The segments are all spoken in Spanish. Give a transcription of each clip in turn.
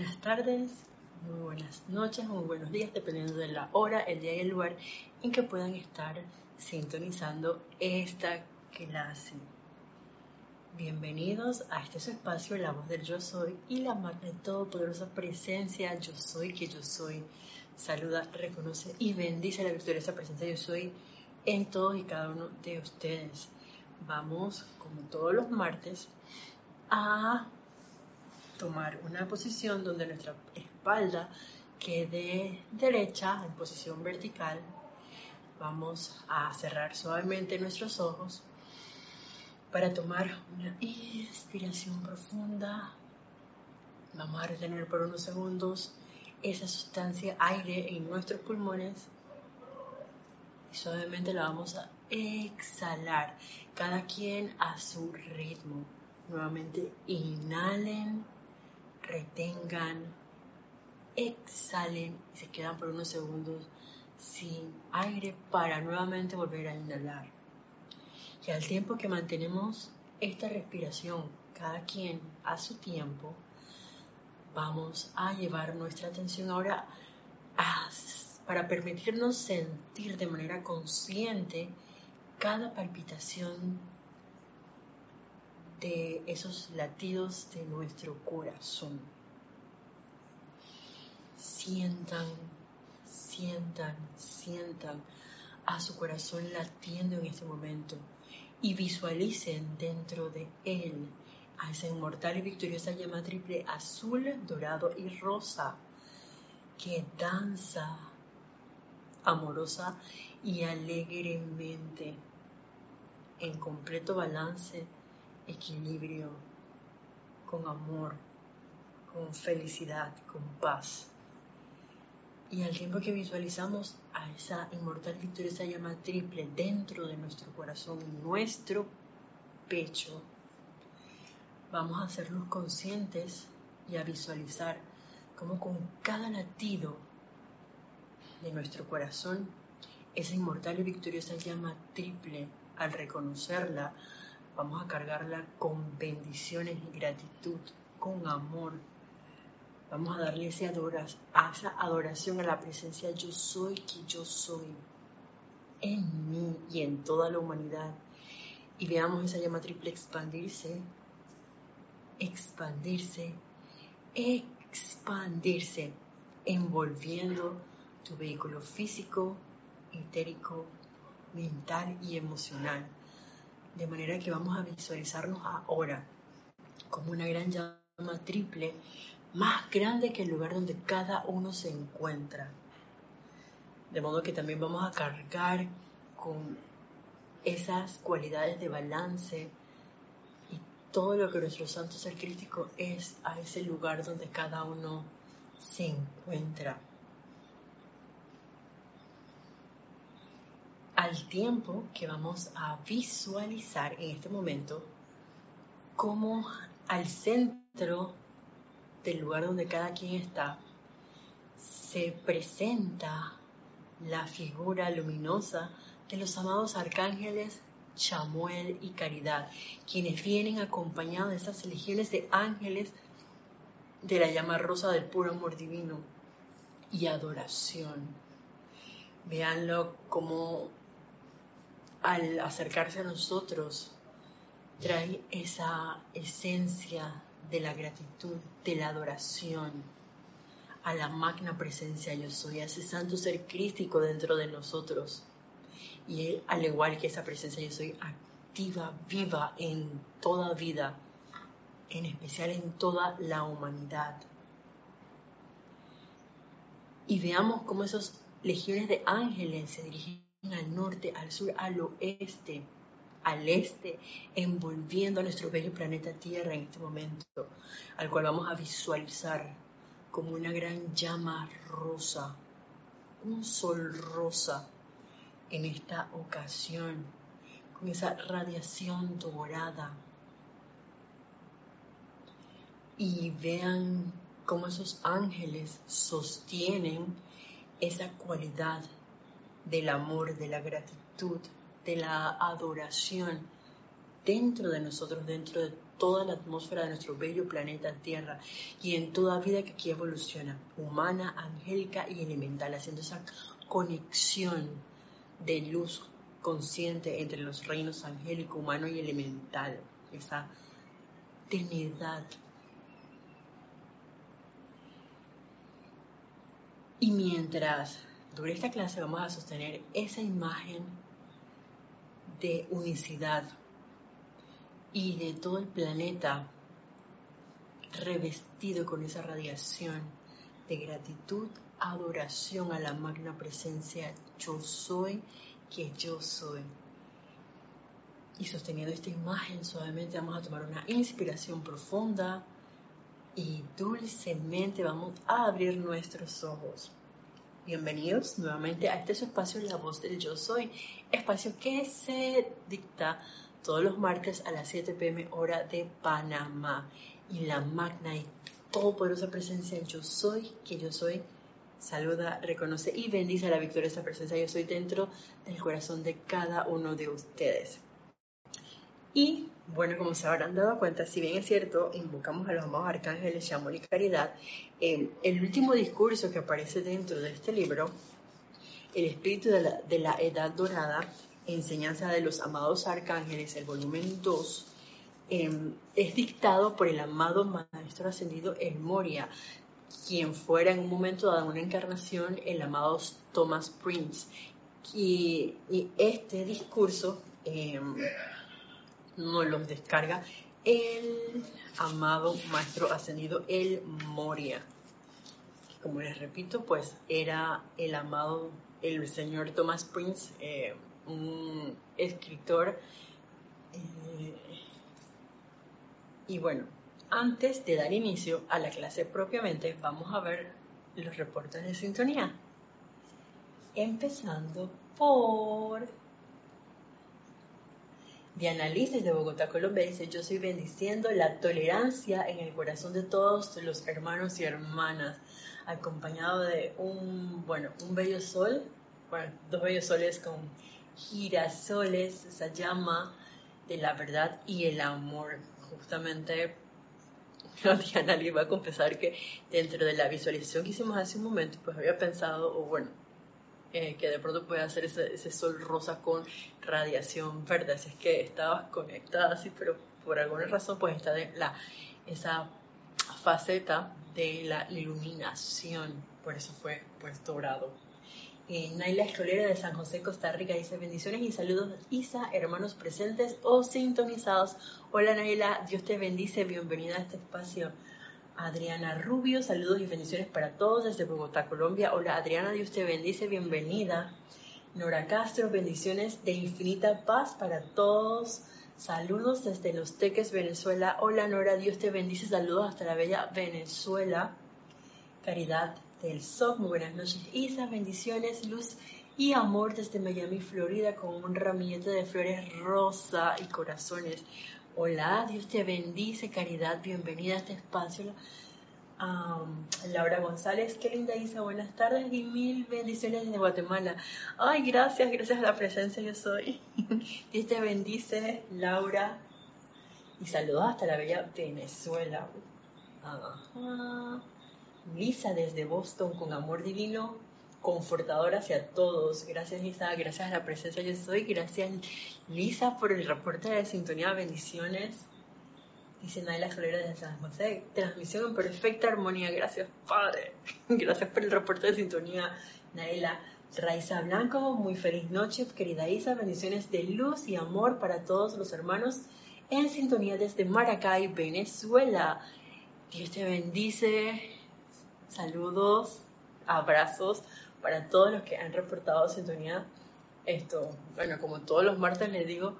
buenas tardes, muy buenas noches, muy buenos días, dependiendo de la hora, el día y el lugar en que puedan estar sintonizando esta clase. Bienvenidos a este su espacio, la voz del yo soy y la magna todopoderosa presencia, yo soy que yo soy. Saluda, reconoce y bendice la victoriosa presencia yo soy en todos y cada uno de ustedes. Vamos, como todos los martes, a tomar una posición donde nuestra espalda quede derecha en posición vertical. Vamos a cerrar suavemente nuestros ojos para tomar una inspiración profunda. Vamos a retener por unos segundos esa sustancia aire en nuestros pulmones y suavemente la vamos a exhalar, cada quien a su ritmo. Nuevamente inhalen, retengan, exhalen y se quedan por unos segundos sin aire para nuevamente volver a inhalar. Y al tiempo que mantenemos esta respiración, cada quien a su tiempo, vamos a llevar nuestra atención ahora para permitirnos sentir de manera consciente cada palpitación de esos latidos de nuestro corazón. Sientan, sientan, sientan a su corazón latiendo en este momento y visualicen dentro de él a esa inmortal y victoriosa llama triple azul, dorado y rosa que danza amorosa y alegremente en completo balance, equilibrio, con amor, con felicidad, con paz. Y al tiempo que visualizamos a esa inmortal victoriosa llama triple dentro de nuestro corazón, nuestro pecho, vamos a hacernos conscientes y a visualizar cómo con cada latido de nuestro corazón, esa inmortal y victoriosa llama triple, al reconocerla, vamos a cargarla con bendiciones y gratitud, con amor, Vamos a darle esa adoración a la presencia yo soy que yo soy en mí y en toda la humanidad. Y veamos esa llama triple expandirse, expandirse, expandirse, envolviendo tu vehículo físico, etérico, mental y emocional. De manera que vamos a visualizarnos ahora como una gran llama triple más grande que el lugar donde cada uno se encuentra. De modo que también vamos a cargar con esas cualidades de balance y todo lo que nuestro santo ser crítico es a ese lugar donde cada uno se encuentra. Al tiempo que vamos a visualizar en este momento como al centro del lugar donde cada quien está, se presenta la figura luminosa de los amados arcángeles Chamuel y Caridad, quienes vienen acompañados de esas legiones de ángeles de la llama rosa del puro amor divino y adoración. Veanlo como al acercarse a nosotros trae esa esencia de la gratitud, de la adoración a la magna presencia yo soy, a ese santo ser crístico dentro de nosotros. Y él, al igual que esa presencia yo soy, activa, viva en toda vida, en especial en toda la humanidad. Y veamos cómo esos legiones de ángeles se dirigen al norte, al sur, al oeste, al este, envolviendo a nuestro bello planeta Tierra en este momento, al cual vamos a visualizar como una gran llama rosa, un sol rosa en esta ocasión, con esa radiación dorada. Y vean cómo esos ángeles sostienen esa cualidad del amor, de la gratitud, de la adoración dentro de nosotros, dentro de toda la atmósfera de nuestro bello planeta Tierra y en toda vida que aquí evoluciona, humana, angélica y elemental, haciendo esa conexión de luz consciente entre los reinos angélico, humano y elemental, esa trinidad. Y mientras dure esta clase vamos a sostener esa imagen de unicidad y de todo el planeta revestido con esa radiación de gratitud, adoración a la magna presencia yo soy que yo soy. Y sosteniendo esta imagen suavemente vamos a tomar una inspiración profunda y dulcemente vamos a abrir nuestros ojos. Bienvenidos nuevamente a este espacio La Voz del Yo Soy, espacio que se dicta todos los martes a las 7 pm hora de Panamá. Y la magna y todopoderosa presencia Yo Soy, que yo soy, saluda, reconoce y bendice la victoriosa presencia Yo Soy dentro del corazón de cada uno de ustedes. Y bueno, como se habrán dado cuenta, si bien es cierto, invocamos a los amados arcángeles amor y caridad, eh, el último discurso que aparece dentro de este libro, el espíritu de la, edad dorada, enseñanza de los amados arcángeles, el volumen 2, em, es dictado por el amado maestro ascendido El Moria, quien fuera en un momento dado una encarnación el amado Thomas Prince. Y, este discurso em, nos lo descarga el amado maestro ascendido El Moria. Como les repito, pues era el amado, el señor Thomas Prince. Eh, un escritor. Eh, y bueno, antes de dar inicio a la clase propiamente, vamos a ver los reportes de sintonía. Empezando por Diana Liz desde Bogotá, Colombia, dice, yo soy bendiciendo la tolerancia en el corazón de todos los hermanos y hermanas, acompañado de un, bueno, un bello sol, bueno, dos bellos soles con girasoles, esa llama de la verdad y el amor. Justamente Diana iba a confesar que dentro de la visualización que hicimos hace un momento, pues había pensado, o bueno, eh, que de pronto puede hacer ese, sol rosa con radiación verde, así es que estabas conectada así, pero por alguna razón pues está de la, esa faceta de la iluminación, por eso fue pues dorado. Eh, Naila Escolera de San José, Costa Rica dice bendiciones y saludos Isa, hermanos presentes o sintonizados. Hola Naila, Dios te bendice, bienvenida a este espacio. Adriana Rubio, saludos y bendiciones para todos desde Bogotá, Colombia. Hola Adriana, Dios te bendice, bienvenida. Nora Castro, bendiciones de infinita paz para todos. Saludos desde Los Teques, Venezuela. Hola Nora, Dios te bendice, saludos hasta la bella Venezuela. Caridad del SOC. Muy buenas noches, Isa. Bendiciones, luz y amor desde Miami, Florida, con un ramillete de flores rosa y corazones. Hola, Dios te bendice, caridad. Bienvenida a este espacio. Laura González, qué linda Isa, buenas tardes y mil bendiciones desde Guatemala. Ay, gracias, gracias a la presencia yo soy. Dios te bendice, Laura. Y saludos hasta la bella Venezuela. Lisa desde Boston con amor divino, confortador hacia todos. Gracias Lisa, gracias a la presencia yo soy. Gracias Lisa por el reporte de sintonía, bendiciones. Dice Naila Solera de San José, transmisión en perfecta armonía. Gracias Padre. Gracias por el reporte de sintonía, Naila. Raiza Blanco, muy feliz noche, querida Isa. Bendiciones de luz y amor para todos los hermanos en sintonía desde Maracay, Venezuela. Dios te bendice. Saludos, abrazos para todos los que han reportado sintonía. Esto, bueno, como todos los martes les digo,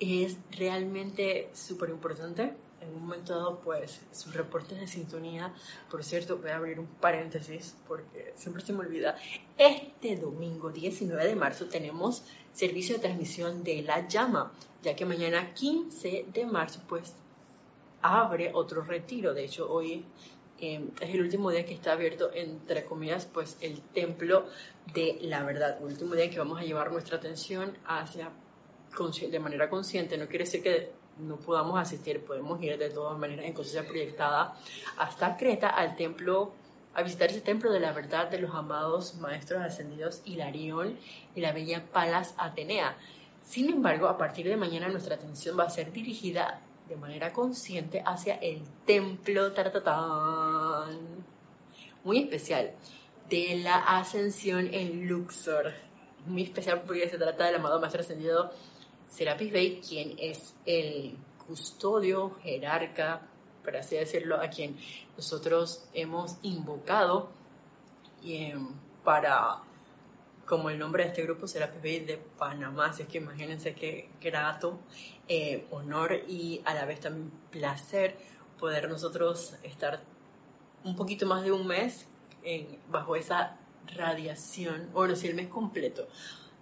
es realmente súper importante. En un momento dado, pues, sus reportes de sintonía. Por cierto, voy a abrir un paréntesis porque siempre se me olvida. Este domingo 19 de marzo tenemos servicio de transmisión de La Llama, ya que mañana 15 de marzo, pues, abre otro retiro. De hecho, hoy es el último día que está abierto, entre comillas, pues el templo de la verdad, el último día que vamos a llevar nuestra atención hacia de manera consciente, no quiere decir que no podamos asistir, podemos ir de todas maneras en conciencia proyectada hasta Creta al templo, a visitar ese templo de la verdad de los amados maestros ascendidos Hilarión y la bella Palas Atenea. Sin embargo, a partir de mañana nuestra atención va a ser dirigida de manera consciente hacia el templo tartatán, muy especial, de la ascensión en Luxor. Muy especial porque se trata del amado maestro ascendido Serapis Bey, quien es el custodio, jerarca, por así decirlo, a quien nosotros hemos invocado eh, para, como el nombre de este grupo, Serapis Bey de Panamá, así que imagínense qué grato, eh, honor y a la vez también placer poder nosotros estar un poquito más de un mes bajo esa radiación, bueno, si el mes completo,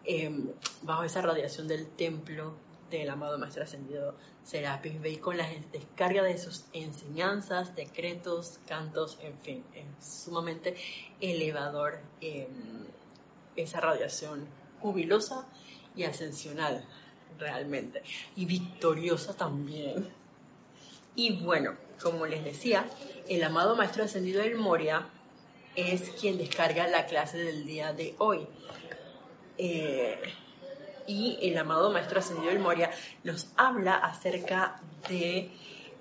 Em, bajo esa radiación del templo del amado Maestro Ascendido Serapis Bey con la descarga de sus enseñanzas, decretos, cantos, en fin, es sumamente elevador em, esa radiación jubilosa y ascensional realmente y victoriosa también. Y bueno, como les decía, el amado Maestro Ascendido del Moria es quien descarga la clase del día de hoy. Eh, y el amado Maestro Ascendido del Moria nos habla acerca de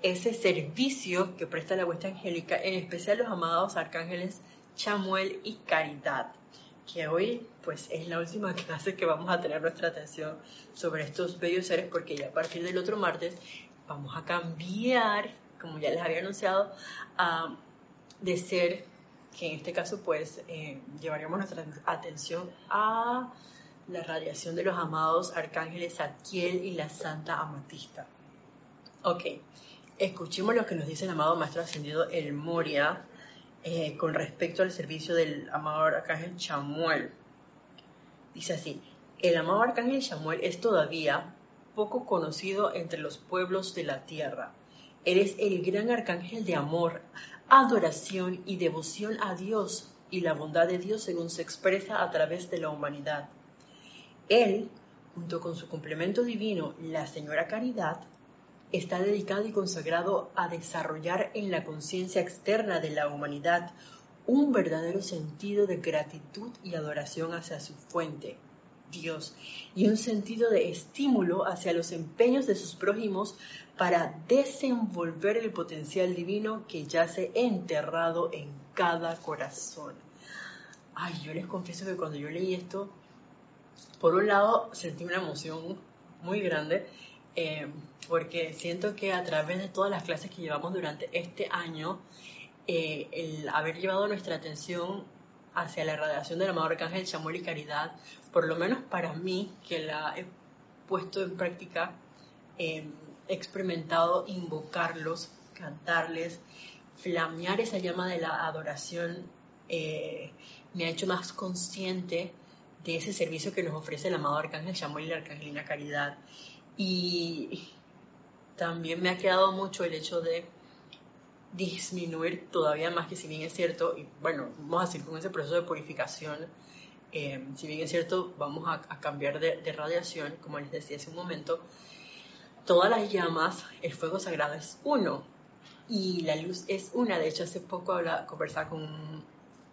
ese servicio que presta la huesta angélica, en especial los amados arcángeles Chamuel y Caridad, que hoy pues es la última clase que vamos a tener nuestra atención sobre estos bellos seres porque ya a partir del otro martes vamos a cambiar, como ya les había anunciado, de ser, que en este caso pues eh, llevaríamos nuestra atención a la radiación de los amados arcángeles Zadkiel y la Santa Amatista. Ok, escuchemos lo que nos dice el amado Maestro Ascendido El Moria eh, con respecto al servicio del amado arcángel Chamuel. Dice así, el amado arcángel Chamuel es todavía poco conocido entre los pueblos de la tierra. Eres el gran arcángel de amor, adoración y devoción a Dios y la bondad de Dios según se expresa a través de la humanidad. Él, junto con su complemento divino, la Señora Caridad, está dedicado y consagrado a desarrollar en la conciencia externa de la humanidad un verdadero sentido de gratitud y adoración hacia su fuente, Dios, y un sentido de estímulo hacia los empeños de sus prójimos para desenvolver el potencial divino que yace enterrado en cada corazón. Ay, yo les confieso que cuando yo leí esto, por un lado sentí una emoción muy grande eh, porque siento que a través de todas las clases que llevamos durante este año, eh, el haber llevado nuestra atención hacia la radiación del amado arcángel Chamuel y Caridad, por lo menos para mí, que la he puesto en práctica, eh, he experimentado invocarlos, cantarles, flamear esa llama de la adoración, me ha hecho más consciente de ese servicio que nos ofrece el amado Arcángel Chamuel y la Arcangelina Caridad. Y también me ha quedado mucho el hecho de disminuir todavía más, que si bien es cierto, y bueno, vamos a seguir con ese proceso de purificación, eh, si bien es cierto, vamos a, cambiar de, radiación, como les decía hace un momento, todas las llamas, el fuego sagrado es uno y la luz es una. De hecho, hace poco hablaba, conversaba con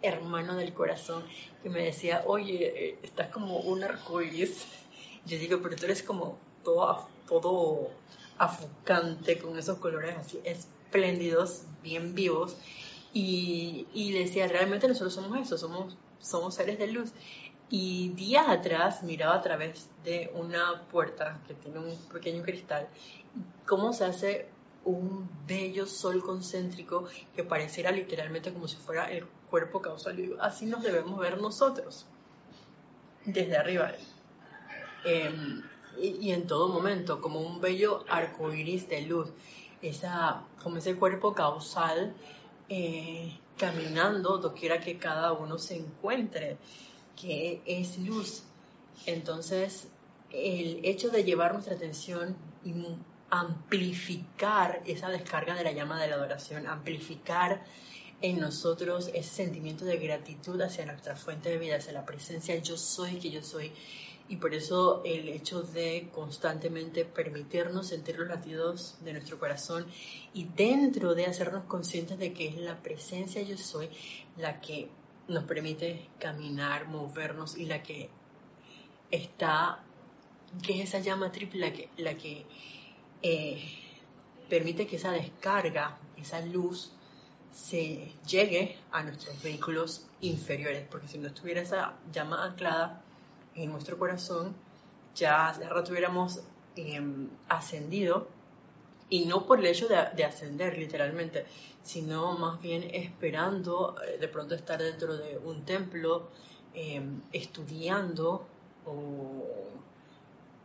hermano del corazón que me decía, oye, eh, estás como un arcoíris. Yo digo, pero tú eres como todo, todo afucante, con esos colores así espléndidos, bien vivos. Y, y decía, realmente nosotros somos eso, somos, somos seres de luz. Y días atrás miraba a través de una puerta que tiene un pequeño cristal cómo se hace un bello sol concéntrico que pareciera literalmente como si fuera el cuerpo causal. Así nos debemos ver nosotros, desde arriba. Em, y, en todo momento, como un bello arco iris de luz, esa, como ese cuerpo causal eh, caminando doquiera que cada uno se encuentre, que es luz. Entonces, el hecho de llevar nuestra atención y amplificar esa descarga de la llama de la adoración, amplificar en nosotros ese sentimiento de gratitud hacia nuestra fuente de vida, hacia la presencia yo soy que yo soy, Y por eso el hecho de constantemente permitirnos sentir los latidos de nuestro corazón y dentro de hacernos conscientes de que es la presencia yo soy la que nos permite caminar, movernos y la que está, que es esa llama triple la que, la que eh, permite que esa descarga, esa luz, se llegue a nuestros vehículos inferiores, porque si no estuviera esa llama anclada en nuestro corazón, ya hace rato hubiéramos em, ascendido, y no por el hecho de, ascender literalmente, sino más bien esperando eh, de pronto estar dentro de un templo, em, estudiando o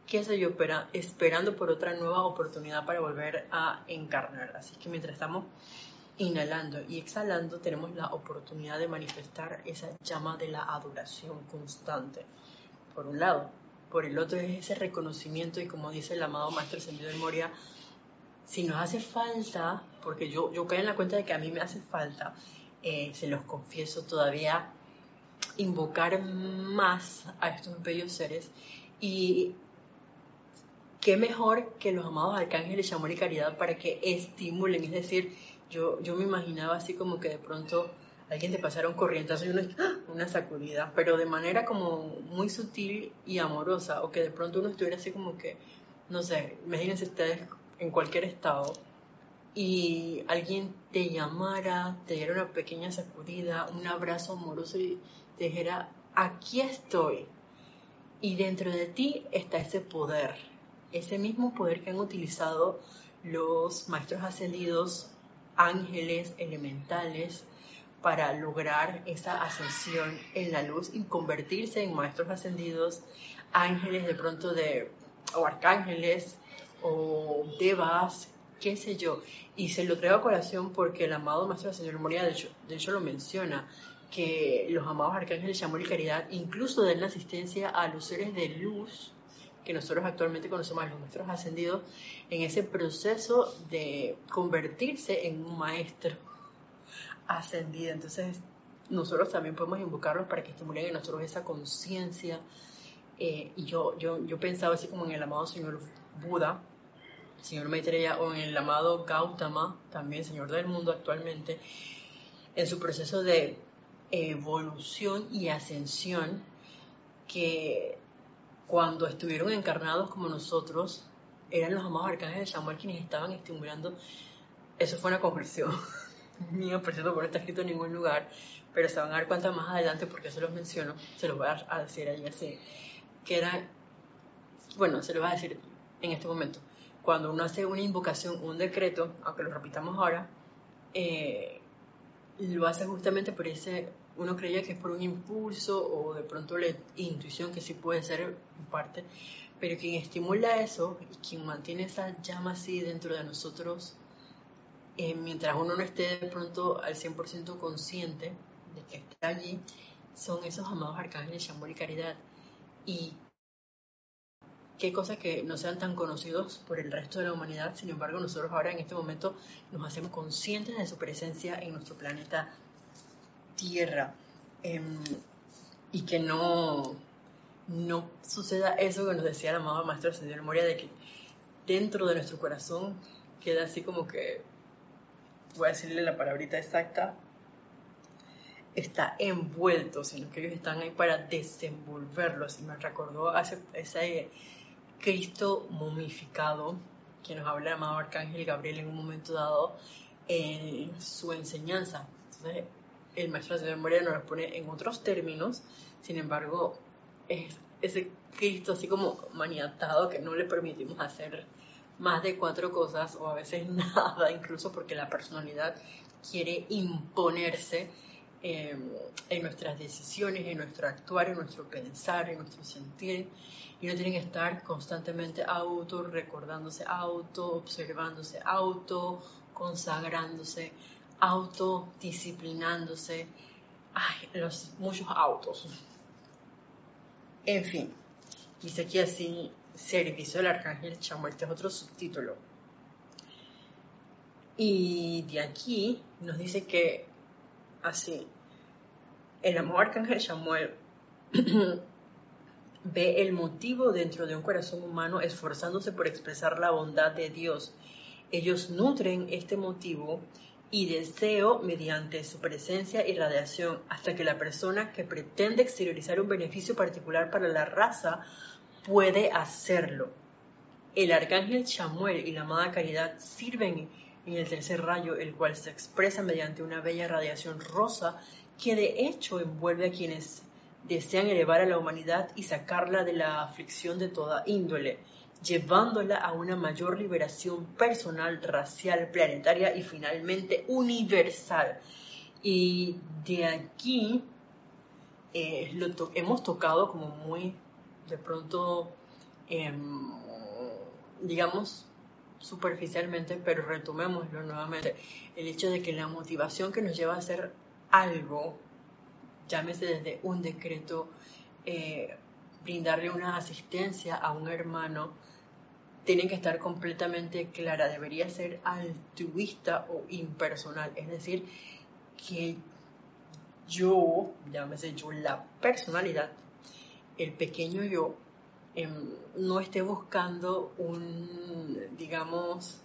qué sé yo, esperando por otra nueva oportunidad para volver a encarnar. Así que mientras estamos inhalando y exhalando, tenemos la oportunidad de manifestar esa llama de la adoración constante, por un lado. Por el otro es ese reconocimiento y como dice el amado Maestro Ascendido de Moria, si nos hace falta, porque yo, yo caí en la cuenta de que a mí me hace falta, eh, se los confieso todavía, invocar más a estos bellos seres y qué mejor que los amados arcángeles amor y caridad para que estimulen, es decir, yo, yo me imaginaba así como que de pronto alguien te pasara un corrientazo y una, una sacudida, pero de manera como muy sutil y amorosa, o que de pronto uno estuviera así como que, no sé, imagínense ustedes en cualquier estado y alguien te llamara, te diera una pequeña sacudida, un abrazo amoroso y te dijera, aquí estoy. Y dentro de ti está ese poder, ese mismo poder que han utilizado los maestros ascendidos ángeles elementales para lograr esa ascensión en la luz y convertirse en maestros ascendidos, ángeles de pronto de, o arcángeles, o devas, qué sé yo. Y se lo traigo a colación porque el amado Maestro Señor Moria, de hecho, de hecho lo menciona, que los amados arcángeles de amor y caridad incluso den la asistencia a los seres de luz que nosotros actualmente conocemos, los maestros ascendidos, en ese proceso de convertirse en un maestro ascendido. Entonces, nosotros también podemos invocarlos para que estimulen en nosotros esa conciencia. Eh, y yo, yo, yo pensaba así como en el amado Señor Buda, Señor Maitreya, o en el amado Gautama, también Señor del mundo actualmente, en su proceso de evolución y ascensión, que cuando estuvieron encarnados como nosotros, eran los amados arcángeles de Samuel quienes estaban estimulando. Eso fue una conclusión mía, por cierto, no está escrito en ningún lugar, pero se van a dar cuenta más adelante porque se los menciono, se los voy a decir ahí así, que era, bueno, se los voy a decir en este momento. Cuando uno hace una invocación, un decreto, aunque lo repitamos ahora, eh, lo hace justamente por ese uno creía que es por un impulso o de pronto la intuición, que sí puede ser en parte, pero quien estimula eso y quien mantiene esa llama así dentro de nosotros, eh, mientras uno no esté de pronto al 100% consciente de que está allí, son esos amados arcángeles de amor y caridad. Y qué cosas que no sean tan conocidos por el resto de la humanidad, sin embargo nosotros ahora en este momento nos hacemos conscientes de su presencia en nuestro planeta tierra em, y que no, no suceda eso que nos decía la amado Maestro Señor Moria, de que dentro de nuestro corazón queda así como que, voy a decirle la palabrita exacta, está envuelto, sino que ellos están ahí para desenvolverlo. Y me recordó a ese, Cristo momificado que nos habla el amado Arcángel Gabriel en un momento dado en su enseñanza. Entonces, el maestro de memoria nos lo pone en otros términos, sin embargo, es ese Cristo así como maniatado que no le permitimos hacer más de cuatro cosas o a veces nada, incluso porque la personalidad quiere imponerse em, en nuestras decisiones, en nuestro actuar, en nuestro pensar, en nuestro sentir, y no tienen que estar constantemente auto recordándose, auto observándose, auto consagrándose, autodisciplinándose, ay, los muchos autos. En fin, dice aquí así, servicio del arcángel Chamuel, este es otro subtítulo. Y de aquí nos dice que así, el amor arcángel Samuel ve el motivo dentro de un corazón humano esforzándose por expresar la bondad de Dios. Ellos nutren este motivo y deseo mediante su presencia y radiación hasta que la persona que pretende exteriorizar un beneficio particular para la raza puede hacerlo. El arcángel Chamuel y la amada Caridad sirven en el tercer rayo, el cual se expresa mediante una bella radiación rosa que de hecho envuelve a quienes desean elevar a la humanidad y sacarla de la aflicción de toda índole llevándola a una mayor liberación personal, racial, planetaria y finalmente universal. Y de aquí eh, lo hemos tocado como muy, de pronto, em, digamos, superficialmente, pero retomémoslo nuevamente. El hecho de que la motivación que nos lleva a hacer algo, llámese desde un decreto, eh, brindarle una asistencia a un hermano, tiene que estar completamente clara, debería ser altruista o impersonal, es decir, que yo, llámese yo, la personalidad, el pequeño yo, em, no esté buscando un, digamos,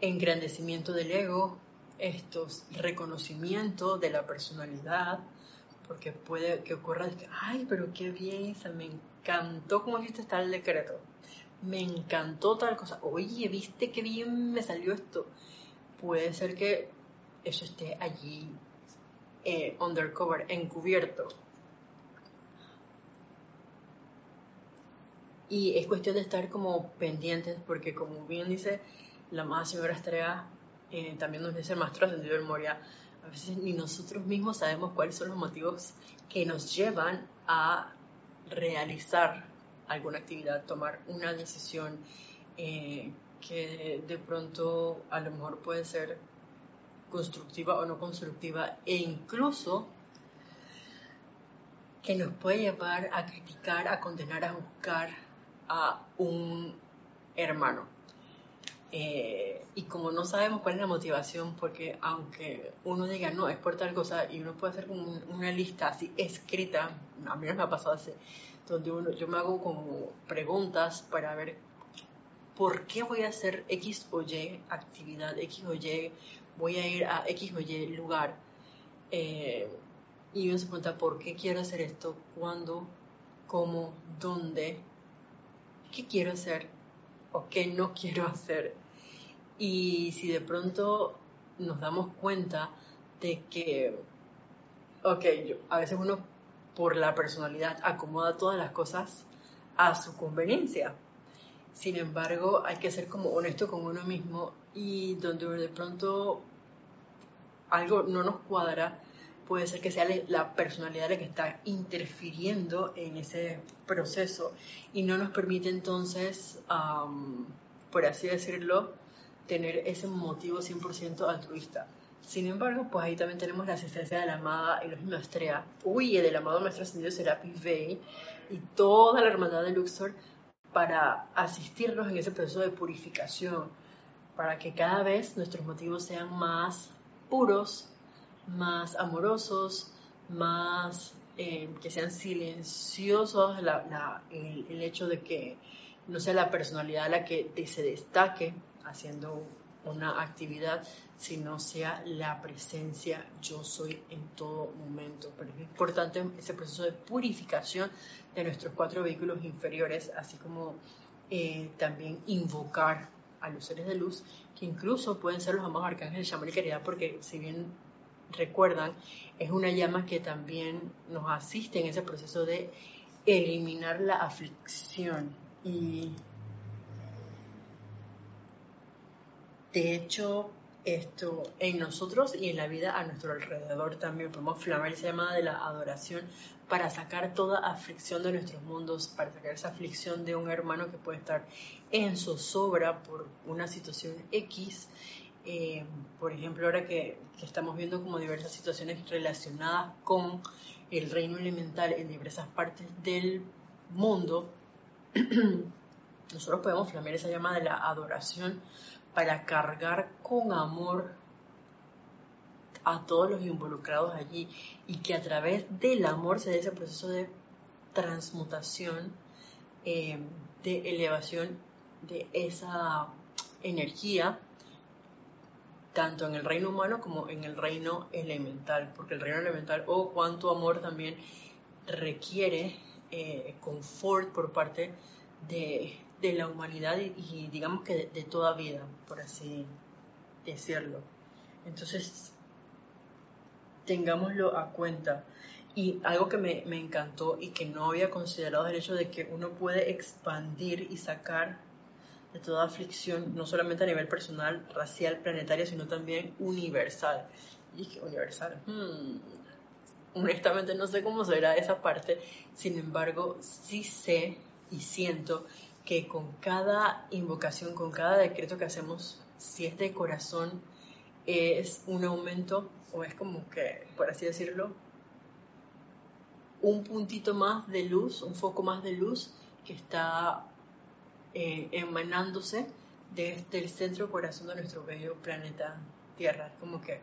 engrandecimiento del ego, estos reconocimiento de la personalidad, porque puede que ocurra, ay, pero qué bien, me encantó cómo hiciste el decreto me encantó tal cosa, oye, viste qué bien me salió esto. Puede ser que eso esté allí eh, undercover, encubierto. Y es cuestión de estar como pendientes, porque como bien dice la amada señora Estrella, eh, también nos dice el maestro ascendido del Moria, a veces ni nosotros mismos sabemos cuáles son los motivos que nos llevan a realizar alguna actividad, tomar una decisión eh, que de pronto a lo mejor puede ser constructiva o no constructiva e incluso que nos puede llevar a criticar, a condenar, a buscar a un hermano. Eh, y como no sabemos cuál es la motivación, porque aunque uno diga no, es por tal cosa, y uno puede hacer como una lista así escrita, a mí no me ha pasado hace donde uno, yo me hago como preguntas para ver por qué voy a hacer X o Y actividad, X o Y, voy a ir a X o Y lugar. Eh, y uno se pregunta por qué quiero hacer esto, cuándo, cómo, dónde, qué quiero hacer o qué no quiero hacer. Y si de pronto nos damos cuenta de que, ok, a veces uno por la personalidad, acomoda todas las cosas a su conveniencia. Sin embargo, hay que ser como honesto con uno mismo y donde de pronto algo no nos cuadra, puede ser que sea la personalidad la que está interfiriendo en ese proceso y no nos permite entonces, por así decirlo, tener ese motivo 100% altruista. Sin embargo, pues ahí también tenemos la asistencia de la amada Elohim Astrea, huye del amado Maestro Ascendido Serapis Bey y toda la hermandad de Luxor para asistirnos en ese proceso de purificación, para que cada vez nuestros motivos sean más puros, más amorosos, más eh, que sean silenciosos, el, el, hecho de que no sea la personalidad la que se destaque haciendo una actividad, sino sea la presencia yo soy en todo momento. Pero es importante ese proceso de purificación de nuestros cuatro vehículos inferiores, así como eh, también invocar a los seres de luz, que incluso pueden ser los amados arcángeles de y Caridad, porque si bien recuerdan, es una llama que también nos asiste en ese proceso de eliminar la aflicción y De hecho, esto en nosotros y en la vida a nuestro alrededor también podemos flamar esa llamada de la adoración para sacar toda aflicción de nuestros mundos, para sacar esa aflicción de un hermano que puede estar en zozobra por una situación X. Eh, por ejemplo, ahora que, estamos viendo como diversas situaciones relacionadas con el reino elemental en diversas partes del mundo, nosotros podemos flamear esa llama de la adoración para cargar con amor a todos los involucrados allí y que a través del amor se dé ese proceso de transmutación, eh, de elevación de esa energía, tanto en el reino humano como en el reino elemental, porque el reino elemental, oh, cuánto amor también requiere eh, confort por parte de, la humanidad y, digamos que de, toda vida, por así decirlo. Entonces, tengámoslo a cuenta. Y algo que me, me, encantó y que no había considerado el hecho de que uno puede expandir y sacar de toda aflicción, no solamente a nivel personal, racial, planetario, sino también universal. Y que universal, hmm, honestamente no sé cómo será esa parte, sin embargo, sí sé y siento que con cada invocación, con cada decreto que hacemos, si es de corazón, es un aumento o es como que, por así decirlo, un puntito más de luz, un foco más de luz que está eh, emanándose desde el centro corazón de nuestro bello planeta Tierra. Como que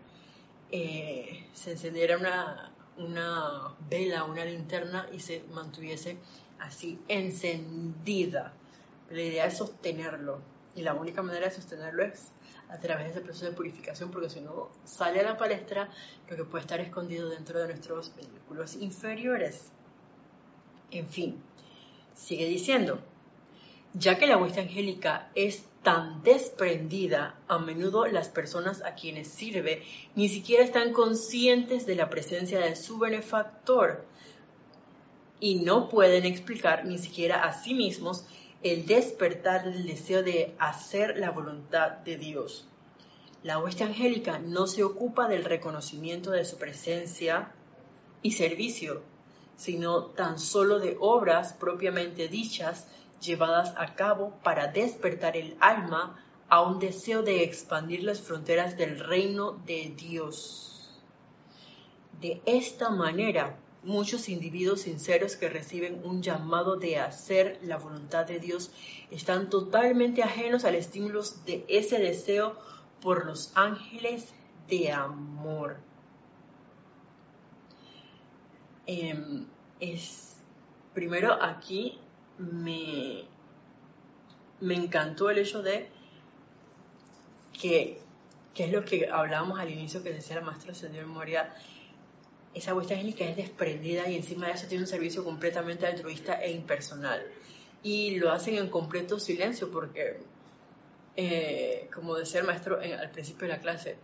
eh, se encendiera una, una vela, una linterna y se mantuviese así encendida. La idea es sostenerlo y la única manera de sostenerlo es a través de ese proceso de purificación porque si no sale a la palestra lo que puede estar escondido dentro de nuestros vehículos inferiores. En fin, sigue diciendo, ya que la hueste angélica es tan desprendida, a menudo las personas a quienes sirve ni siquiera están conscientes de la presencia de su benefactor y no pueden explicar ni siquiera a sí mismos el despertar del deseo de hacer la voluntad de Dios. La hueste angélica no se ocupa del reconocimiento de su presencia y servicio, sino tan solo de obras propiamente dichas llevadas a cabo para despertar el alma a un deseo de expandir las fronteras del reino de Dios. De esta manera, muchos individuos sinceros que reciben un llamado de hacer la voluntad de Dios están totalmente ajenos al estímulo de ese deseo por los ángeles de amor. Em, es, primero aquí me, me encantó el hecho de que, que es lo que hablábamos al inicio que decía la maestra de memoria, esa vuestra técnica es desprendida y encima de eso tiene un servicio completamente altruista e impersonal. Y lo hacen en completo silencio porque, eh, como decía el maestro al principio de la clase,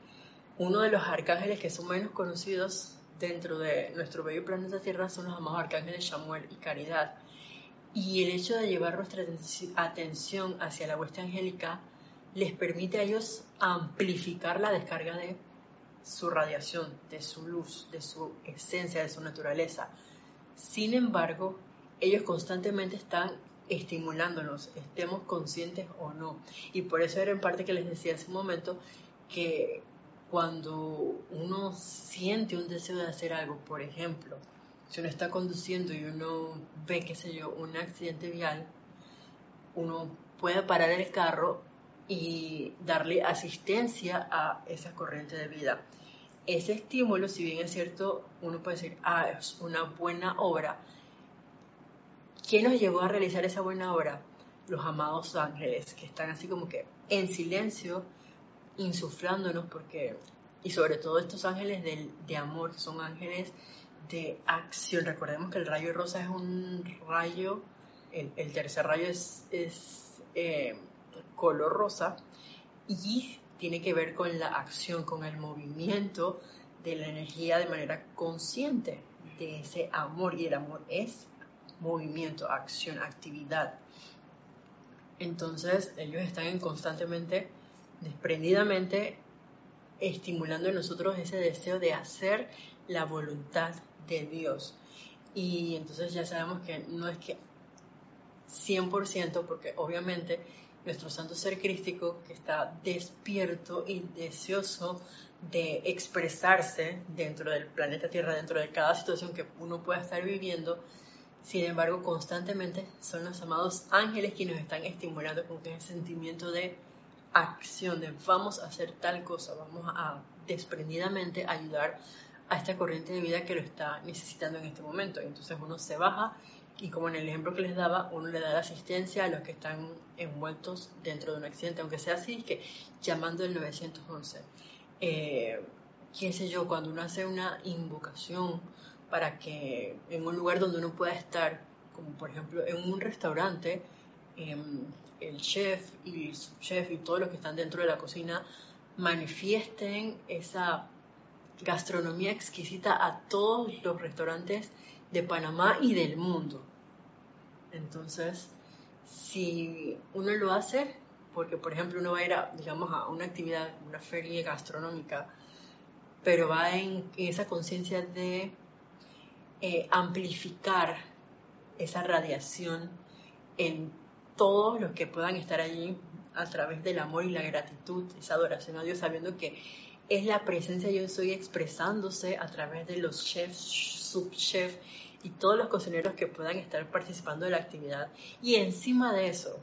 uno de los arcángeles que son menos conocidos dentro de nuestro bello planeta Tierra son los amados arcángeles Samuel y Caridad. Y el hecho de llevar nuestra atención hacia la hueste angélica les permite a ellos amplificar la descarga de su radiación, de su luz, de su esencia, de su naturaleza. Sin embargo, ellos constantemente están estimulándonos, estemos conscientes o no. Y por eso era en parte que les decía hace un momento que cuando uno siente un deseo de hacer algo, por ejemplo, si uno está conduciendo y uno ve, qué sé yo, un accidente vial, uno puede parar el carro y darle asistencia a esa corriente de vida. Ese estímulo, si bien es cierto, uno puede decir, ah, es una buena obra. ¿Quién nos llevó a realizar esa buena obra? Los amados ángeles, que están así como que en silencio, insuflándonos, porque, y sobre todo estos ángeles de, de amor, que son ángeles de acción. Recordemos que el rayo rosa es un rayo, el, tercer rayo es, eh, color rosa y tiene que ver con la acción, con el movimiento de la energía de manera consciente de ese amor y el amor es movimiento, acción, actividad. Entonces ellos están constantemente, desprendidamente, estimulando en nosotros ese deseo de hacer la voluntad de Dios. Y entonces ya sabemos que no es que 100%, porque obviamente nuestro santo ser crístico que está despierto y deseoso de expresarse dentro del planeta Tierra, dentro de cada situación que uno pueda estar viviendo, sin embargo, constantemente son los amados ángeles quienes nos están estimulando con ese sentimiento de acción, de vamos a hacer tal cosa, vamos a desprendidamente ayudar a esta corriente de vida que lo está necesitando en este momento. Entonces uno se baja y como en el ejemplo que les daba, uno le da la asistencia a los que están envueltos dentro de un accidente, aunque sea así, que llamando el 911. Eh, qué sé yo, cuando uno hace una invocación para que en un lugar donde uno pueda estar, como por ejemplo en un restaurante, em, el chef y el chef y todos los que están dentro de la cocina manifiesten esa gastronomía exquisita a todos los restaurantes de Panamá y del mundo. Entonces, si uno lo hace, porque por ejemplo uno va a ir a, digamos, a una actividad, una feria gastronómica, pero va en esa conciencia de eh, amplificar esa radiación en todos los que puedan estar allí a través del amor y la gratitud, esa adoración a Dios, sabiendo que es la presencia yo soy expresándose a través de los chefs, subchefs y todos los cocineros que puedan estar participando de la actividad. Y encima de eso,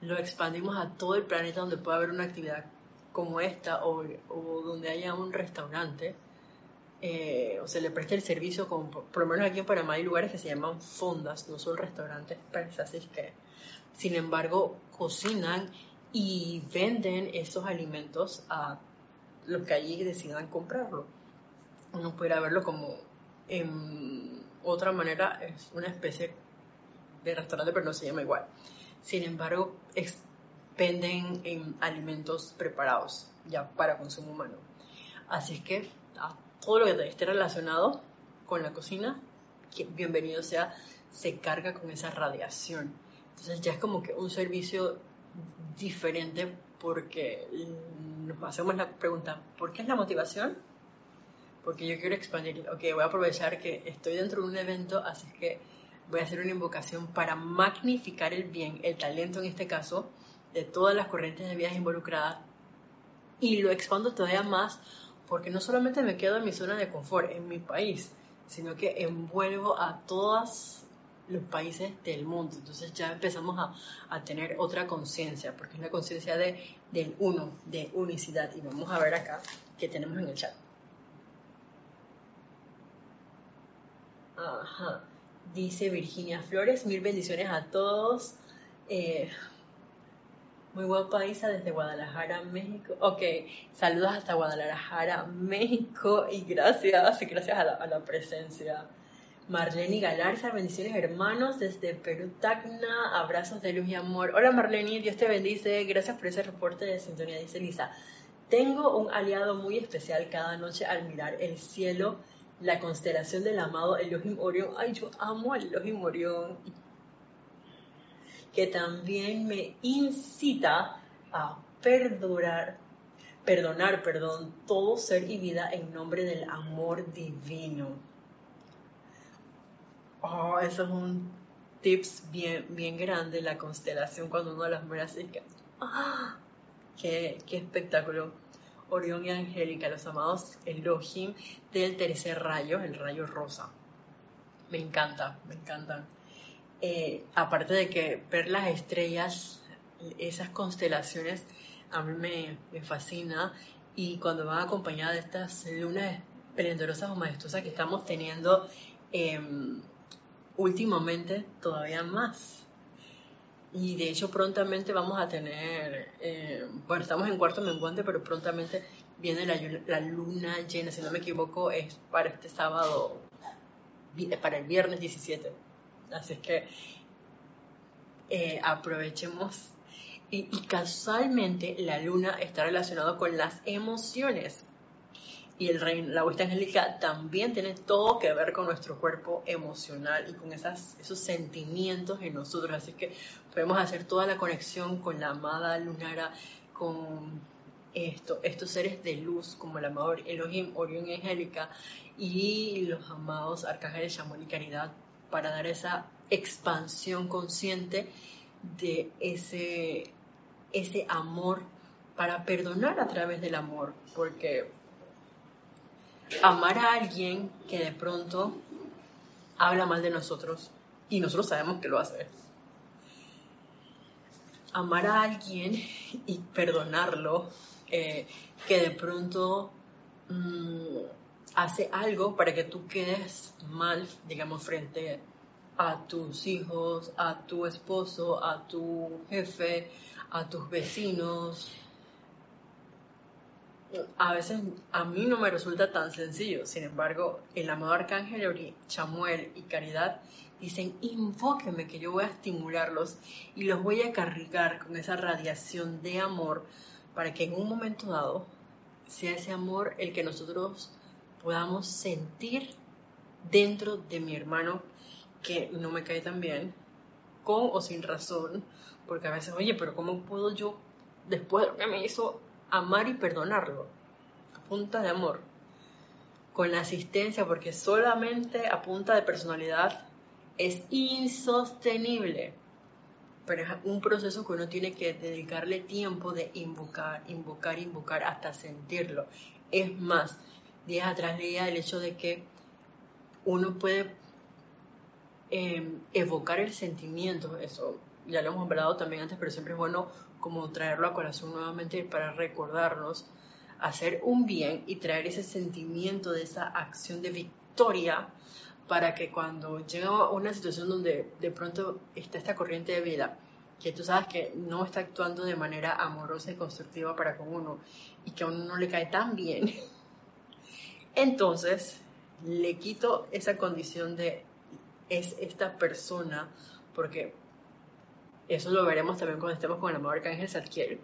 lo expandimos a todo el planeta donde pueda haber una actividad como esta o, donde haya un restaurante eh, o se le preste el servicio, como por, lo menos aquí en Panamá hay lugares que se llaman fondas, no son restaurantes así que, sin embargo, cocinan y venden esos alimentos a los que allí decidan comprarlo. Uno pudiera verlo como en otra manera, es una especie de restaurante, pero no se llama igual. Sin embargo, venden en alimentos preparados ya para consumo humano. Así es que todo lo que esté relacionado con la cocina, bienvenido sea, se carga con esa radiación. Entonces ya es como que un servicio diferente porque nos hacemos la pregunta, ¿por qué es la motivación? Porque yo quiero expandir, ok, voy a aprovechar que estoy dentro de un evento, así que voy a hacer una invocación para magnificar el bien, el talento en este caso, de todas las corrientes de vidas involucradas y lo expando todavía más porque no solamente me quedo en mi zona de confort, en mi país, sino que envuelvo a todos los países del mundo. Entonces ya empezamos a, a tener otra conciencia, porque es la conciencia de, del uno, de unicidad. Y vamos a ver acá qué tenemos en el chat. Ajá. Dice Virginia Flores, mil bendiciones a todos. Eh, muy guapa Isa desde Guadalajara, México. Ok, saludos hasta Guadalajara, México y gracias, gracias a la, presencia. Marlene Galarza, bendiciones hermanos desde Perú, Tacna, abrazos de luz y amor. Hola Marlene, Dios te bendice, gracias por ese reporte de sintonía, dice Lisa. Tengo un aliado muy especial cada noche al mirar el cielo, la constelación del amado Elohim Orión. Ay, yo amo al Elohim Orión que también me incita a perdonar, perdonar, perdón, todo ser y vida en nombre del amor divino. Oh, eso es un tips bien, bien grande, la constelación cuando uno las mira así que, ¡ah! qué, qué espectáculo. Orión y Angélica, los amados Elohim del tercer rayo, el rayo rosa. Me encanta, me encantan. Eh, aparte de que ver las estrellas, esas constelaciones, a mí me, me fascina y cuando van acompañadas de estas lunas esplendorosas o majestuosas que estamos teniendo em, últimamente, todavía más. Y de hecho prontamente vamos a tener, eh, bueno, estamos en cuarto menguante, pero prontamente viene la, la, luna llena, si no me equivoco, es para este sábado, para el viernes 17 Así es que eh, aprovechemos. Y, casualmente la luna está relacionada con las emociones. Y el la vuelta angélica también tiene todo que ver con nuestro cuerpo emocional y con esas, esos sentimientos en nosotros. Así que podemos hacer toda la conexión con la amada lunara, con esto, estos seres de luz como el amado Elohim, Orión Angélica y los amados arcángeles Shamuel y Caridad para dar esa expansión consciente de ese, ese amor, para perdonar a través del amor, porque amar a alguien que de pronto habla mal de nosotros y nosotros sabemos que lo hace. Amar a alguien y perdonarlo, eh, que de pronto mm, hace algo para que tú quedes mal, digamos, frente a tus hijos, a tu esposo, a tu jefe, a tus vecinos. A veces a mí no me resulta tan sencillo, sin embargo, el amado Arcángel Chamuel y Caridad dicen, infóqueme que yo voy a estimularlos y los voy a cargar con esa radiación de amor para que en un momento dado sea ese amor el que nosotros podamos sentir dentro de mi hermano que no me cae tan bien, con o sin razón, porque a veces, oye, pero ¿cómo puedo yo, después de lo que me hizo, amar y perdonarlo? A punta de amor, con la asistencia, porque solamente a punta de personalidad es insostenible. Pero es un proceso que uno tiene que dedicarle tiempo de invocar, invocar, invocar hasta sentirlo. Es más, días atrás leía el hecho de que uno puede em, evocar el sentimiento, eso ya lo hemos hablado también antes, pero siempre es bueno como traerlo a corazón nuevamente para recordarnos, hacer un bien y traer ese sentimiento de esa acción de victoria para que cuando llega una situación donde de pronto está esta corriente de vida, que tú sabes que no está actuando de manera amorosa y constructiva para con uno y que a uno no le cae tan bien, entonces le quito esa condición de es esta persona, porque eso lo veremos también cuando estemos con el amor arcángel Zadkiel.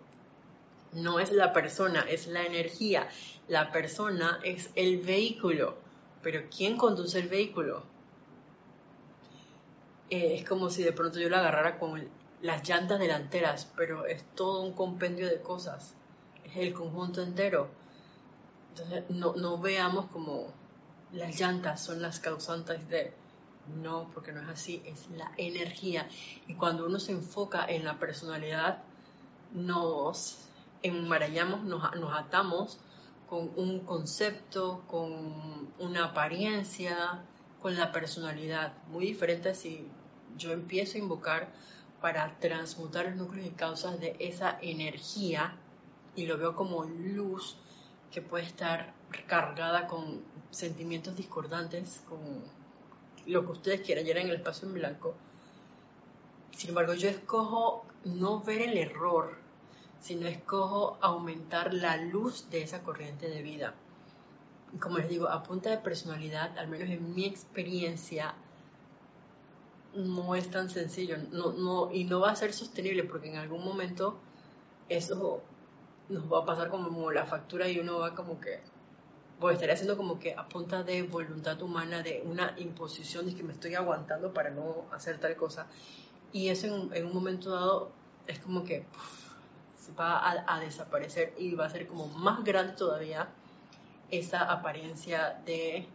No es la persona, es la energía. La persona es el vehículo. Pero ¿quién conduce el vehículo? Eh, es como si de pronto yo la agarrara con las llantas delanteras, pero es todo un compendio de cosas. Es el conjunto entero. Entonces, no, no veamos como las llantas son las causantes de... No, porque no es así, es la energía. Y cuando uno se enfoca en la personalidad, nos enmarañamos, nos, nos atamos con un concepto, con una apariencia, con la personalidad. Muy diferente si yo empiezo a invocar para transmutar los núcleos y causas de esa energía y lo veo como luz que puede estar cargada con sentimientos discordantes, con lo que ustedes quieran, llenar en el espacio en blanco. Sin embargo, yo escojo no ver el error, sino escojo aumentar la luz de esa corriente de vida. Como les digo, a punta de personalidad, al menos en mi experiencia, no es tan sencillo no, no, y no va a ser sostenible porque en algún momento eso nos va a pasar como la factura y uno va como que voy a estar haciendo como que a punta de voluntad humana, de una imposición de que me estoy aguantando para no hacer tal cosa. Y eso en, un momento dado es como que va a, desaparecer y va a ser como más grande todavía esa apariencia de,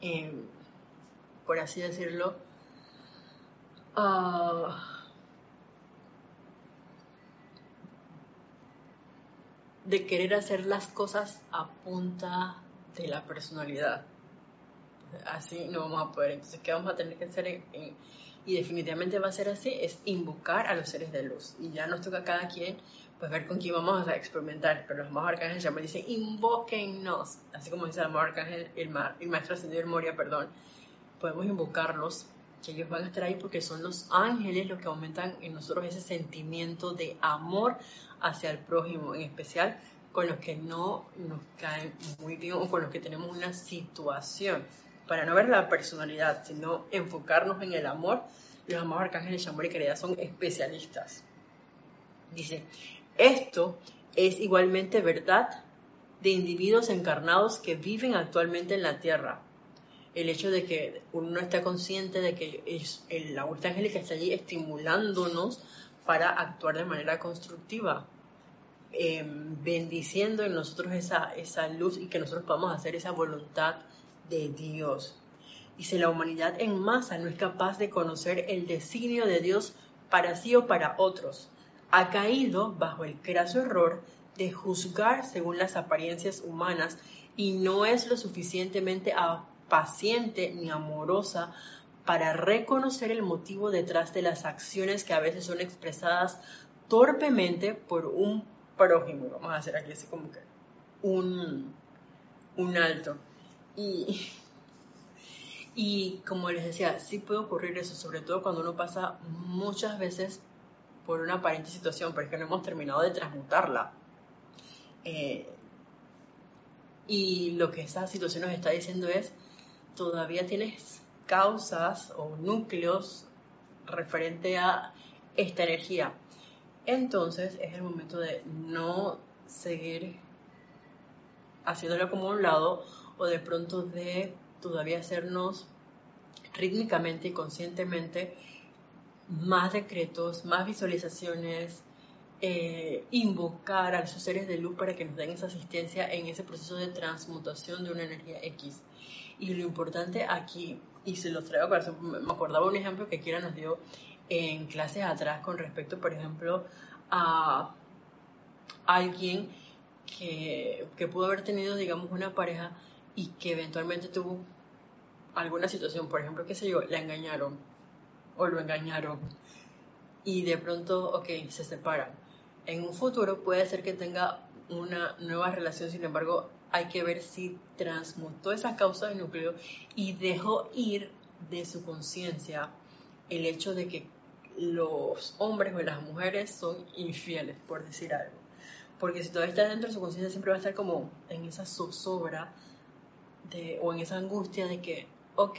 em, por así decirlo, uh, de querer hacer las cosas a punta de la personalidad. Así no vamos a poder. Entonces, ¿qué vamos a tener que hacer? y definitivamente va a ser así, es invocar a los seres de luz. Y ya nos toca a cada quien pues ver con quién vamos a experimentar. Pero los más arcángeles ya me dicen, invóquennos. Así como dice el amor arcángel, el, el maestro ascendido Moria, perdón. Podemos invocarlos, que ellos van a estar ahí porque son los ángeles los que aumentan en nosotros ese sentimiento de amor hacia el prójimo, en especial con los que no nos caen muy bien o con los que tenemos una situación. Para no ver la personalidad, sino enfocarnos en el amor, los amados arcángeles de amor y caridad son especialistas. Dice, esto es igualmente verdad de individuos encarnados que viven actualmente en la tierra. El hecho de que uno no está consciente de que es el ángel que está allí estimulándonos para actuar de manera constructiva, em, bendiciendo en nosotros esa, esa luz y que nosotros podamos hacer esa voluntad de Dios. Dice, la humanidad en masa no es capaz de conocer el designio de Dios para sí o para otros. Ha caído bajo el craso error de juzgar según las apariencias humanas y no es lo suficientemente paciente ni amorosa para reconocer el motivo detrás de las acciones que a veces son expresadas torpemente por un prójimo. Vamos a hacer aquí así como que un, un alto. Y, Y como les decía, sí puede ocurrir eso, sobre todo cuando uno pasa muchas veces por una aparente situación, pero es que no hemos terminado de transmutarla. Eh, y lo que esa situación nos está diciendo es, todavía tienes causas o núcleos referente a esta energía. Entonces es el momento de no seguir haciéndolo como un lado o de pronto de todavía hacernos rítmicamente y conscientemente más decretos, más visualizaciones, eh, invocar a esos seres de luz para que nos den esa asistencia en ese proceso de transmutación de una energía X. Y lo importante aquí, y se los traigo para me acordaba un ejemplo que Kira nos dio en clases atrás con respecto, por ejemplo, a alguien que, pudo haber tenido, digamos, una pareja y que eventualmente tuvo alguna situación, por ejemplo, qué sé yo, la engañaron o lo engañaron y de pronto, ok, se separan. En un futuro puede ser que tenga una nueva relación, sin embargo, hay que ver si transmutó esa causa de núcleo y dejó ir de su conciencia el hecho de que los hombres o las mujeres son infieles, por decir algo. Porque si todavía está dentro de su conciencia, siempre va a estar como en esa zozobra o en esa angustia de que, ok,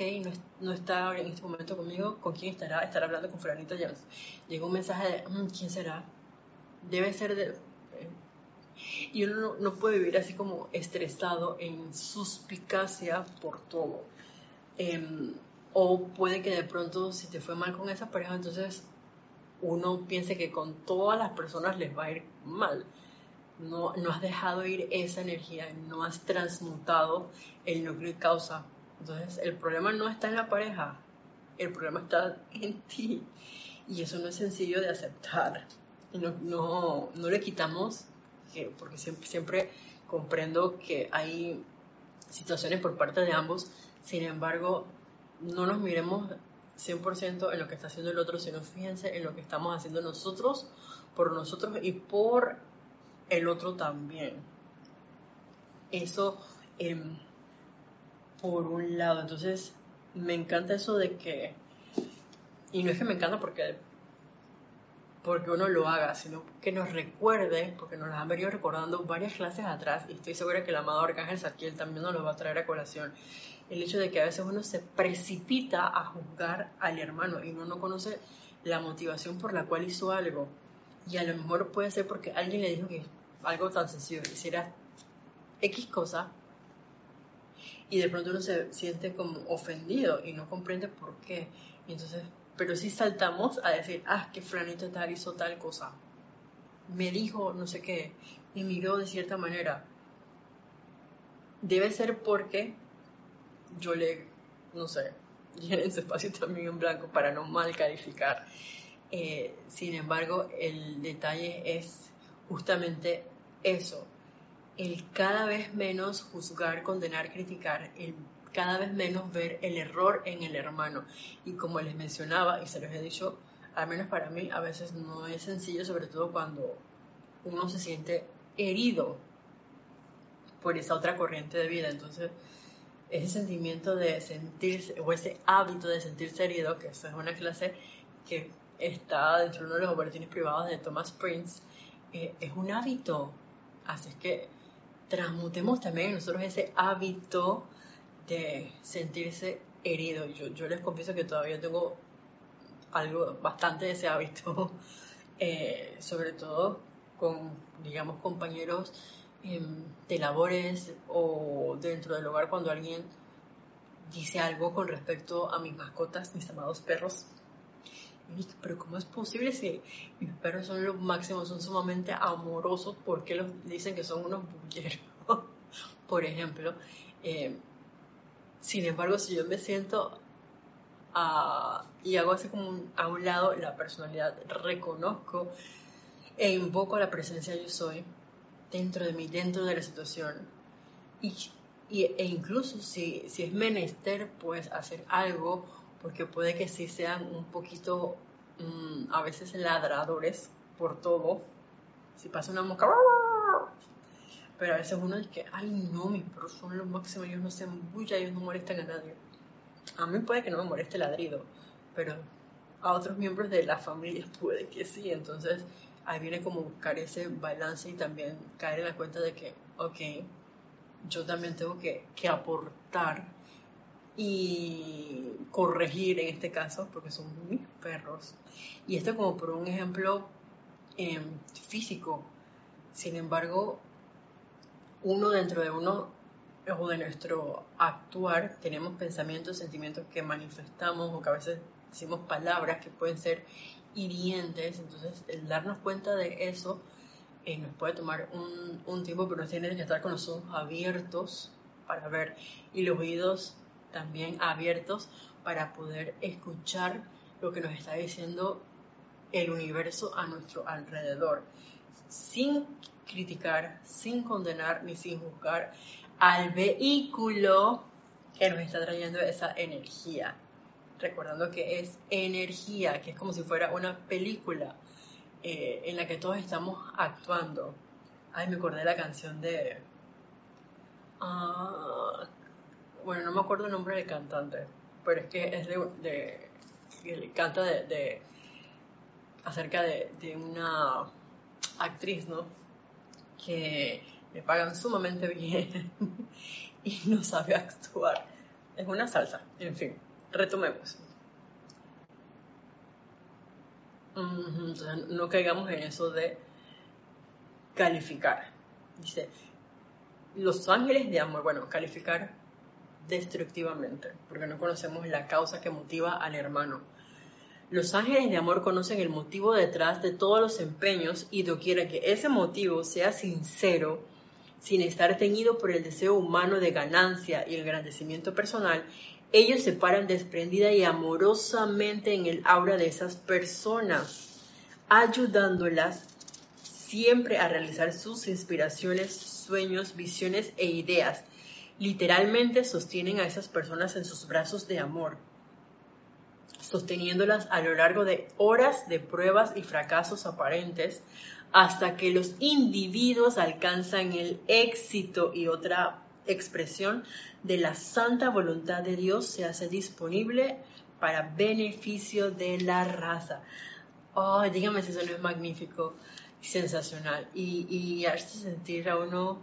no, está en este momento conmigo, ¿con quién estará? Estará hablando con Fulanito Jones. Llegó un mensaje de, mm, ¿quién será? debe ser de... Eh, y uno no, puede vivir así como estresado en suspicacia por todo. Em, o puede que de pronto si te fue mal con esa pareja, entonces uno piense que con todas las personas les va a ir mal. No, no has dejado ir esa energía, no has transmutado el núcleo y causa. Entonces el problema no está en la pareja, el problema está en ti. Y eso no es sencillo de aceptar no, no, le quitamos, porque siempre comprendo que hay situaciones por parte de ambos, sin embargo, no nos miremos 100% en lo que está haciendo el otro, sino fíjense en lo que estamos haciendo nosotros, por nosotros y por el otro también. Eso em, por un lado. Entonces, me encanta eso de que, y no es que me encanta porque porque uno lo haga, sino que nos recuerde, porque nos las han venido recordando varias clases atrás, y estoy segura que el amado Arcángel Saquiel también nos lo va a traer a colación, el hecho de que a veces uno se precipita a juzgar al hermano y uno no conoce la motivación por la cual hizo algo. Y a lo mejor puede ser porque alguien le dijo que algo tan sencillo, hiciera X cosa, y de pronto uno se siente como ofendido y no comprende por qué. Entonces pero si saltamos a decir, ah, que Franito tal hizo tal cosa, me dijo no sé qué, me miró de cierta manera. Debe ser porque yo le, no sé, llené su espacio también en blanco para no mal calificar. Eh, sin embargo, el detalle es justamente eso, el cada vez menos juzgar, condenar, criticar, el cada vez menos ver el error en el hermano. Y como les mencionaba, y se los he dicho, al menos para mí, a veces no es sencillo, sobre todo cuando uno se siente herido por esa otra corriente de vida. Entonces, ese sentimiento de sentirse, o ese hábito de sentirse herido, que esa es una clase que está dentro de uno de los boletines privados de Thomas Prince, eh, es un hábito. Así es que transmutemos también nosotros ese hábito de sentirse herido. Yo, yo les confieso que todavía tengo algo bastante de ese hábito, eh, sobre todo con, digamos, compañeros de labores o dentro del hogar cuando alguien dice algo con respecto a mis mascotas, mis amados perros. Pero ¿cómo es posible si mis perros son los máximos, son sumamente amorosos? ¿Por qué los dicen que son unos bulleros? Por ejemplo, eh, sin embargo, si yo me siento y hago así como a un lado la personalidad, reconozco e invoco la presencia yo soy dentro de mí, dentro de la situación. Y, e incluso si, si es menester, pues hacer algo, porque puede que sí sean un poquito, mm, a veces ladradores por todo. Si pasa una mosca, pero a veces uno dice que, ay no, mis perros son los máximos, ellos no se embullan, ellos no molestan a nadie. a mí puede que no me moleste el ladrido, pero a otros miembros de la familia puede que sí. Entonces ahí viene como buscar ese balance y también caer en la cuenta de que, ok, yo también tengo que, aportar y corregir en este caso, porque son mis perros. Y esto como por un ejemplo em, físico. Sin embargo, uno dentro de uno o de nuestro actuar tenemos pensamientos, sentimientos que manifestamos o que a veces decimos palabras que pueden ser hirientes. Entonces, el darnos cuenta de eso eh, nos puede tomar un, un tiempo, pero nos tiene que estar con los ojos abiertos para ver y los oídos también abiertos para poder escuchar lo que nos está diciendo el universo a nuestro alrededor, sin criticar, sin condenar ni sin juzgar al vehículo que nos está trayendo esa energía. Recordando que es energía, que es como si fuera una película eh, en la que todos estamos actuando. Ay, me acordé de la canción de... Ah, bueno, no me acuerdo el nombre del cantante, pero es que es de... de canta de, acerca de, de una actriz, ¿no? Que le pagan sumamente bien y no sabe actuar. Es una salsa, en fin, retomemos. no caigamos en eso de calificar. Dice, los ángeles de amor, bueno, calificar destructivamente, porque no conocemos la causa que motiva al hermano. Los ángeles de amor conocen el motivo detrás de todos los empeños y doquiera que ese motivo sea sincero, sin estar teñido por el deseo humano de ganancia y el engrandecimiento personal, ellos se paran desprendida y amorosamente en el aura de esas personas, ayudándolas siempre a realizar sus inspiraciones, sueños, visiones e ideas. Literalmente sostienen a esas personas en sus brazos de amor, sosteniéndolas a lo largo de horas de pruebas y fracasos aparentes, hasta que los individuos alcanzan el éxito y otra expresión de la santa voluntad de Dios se hace disponible para beneficio de la raza. Oh, dígame si eso no es magnífico sensacional. Y, y hace sentir a uno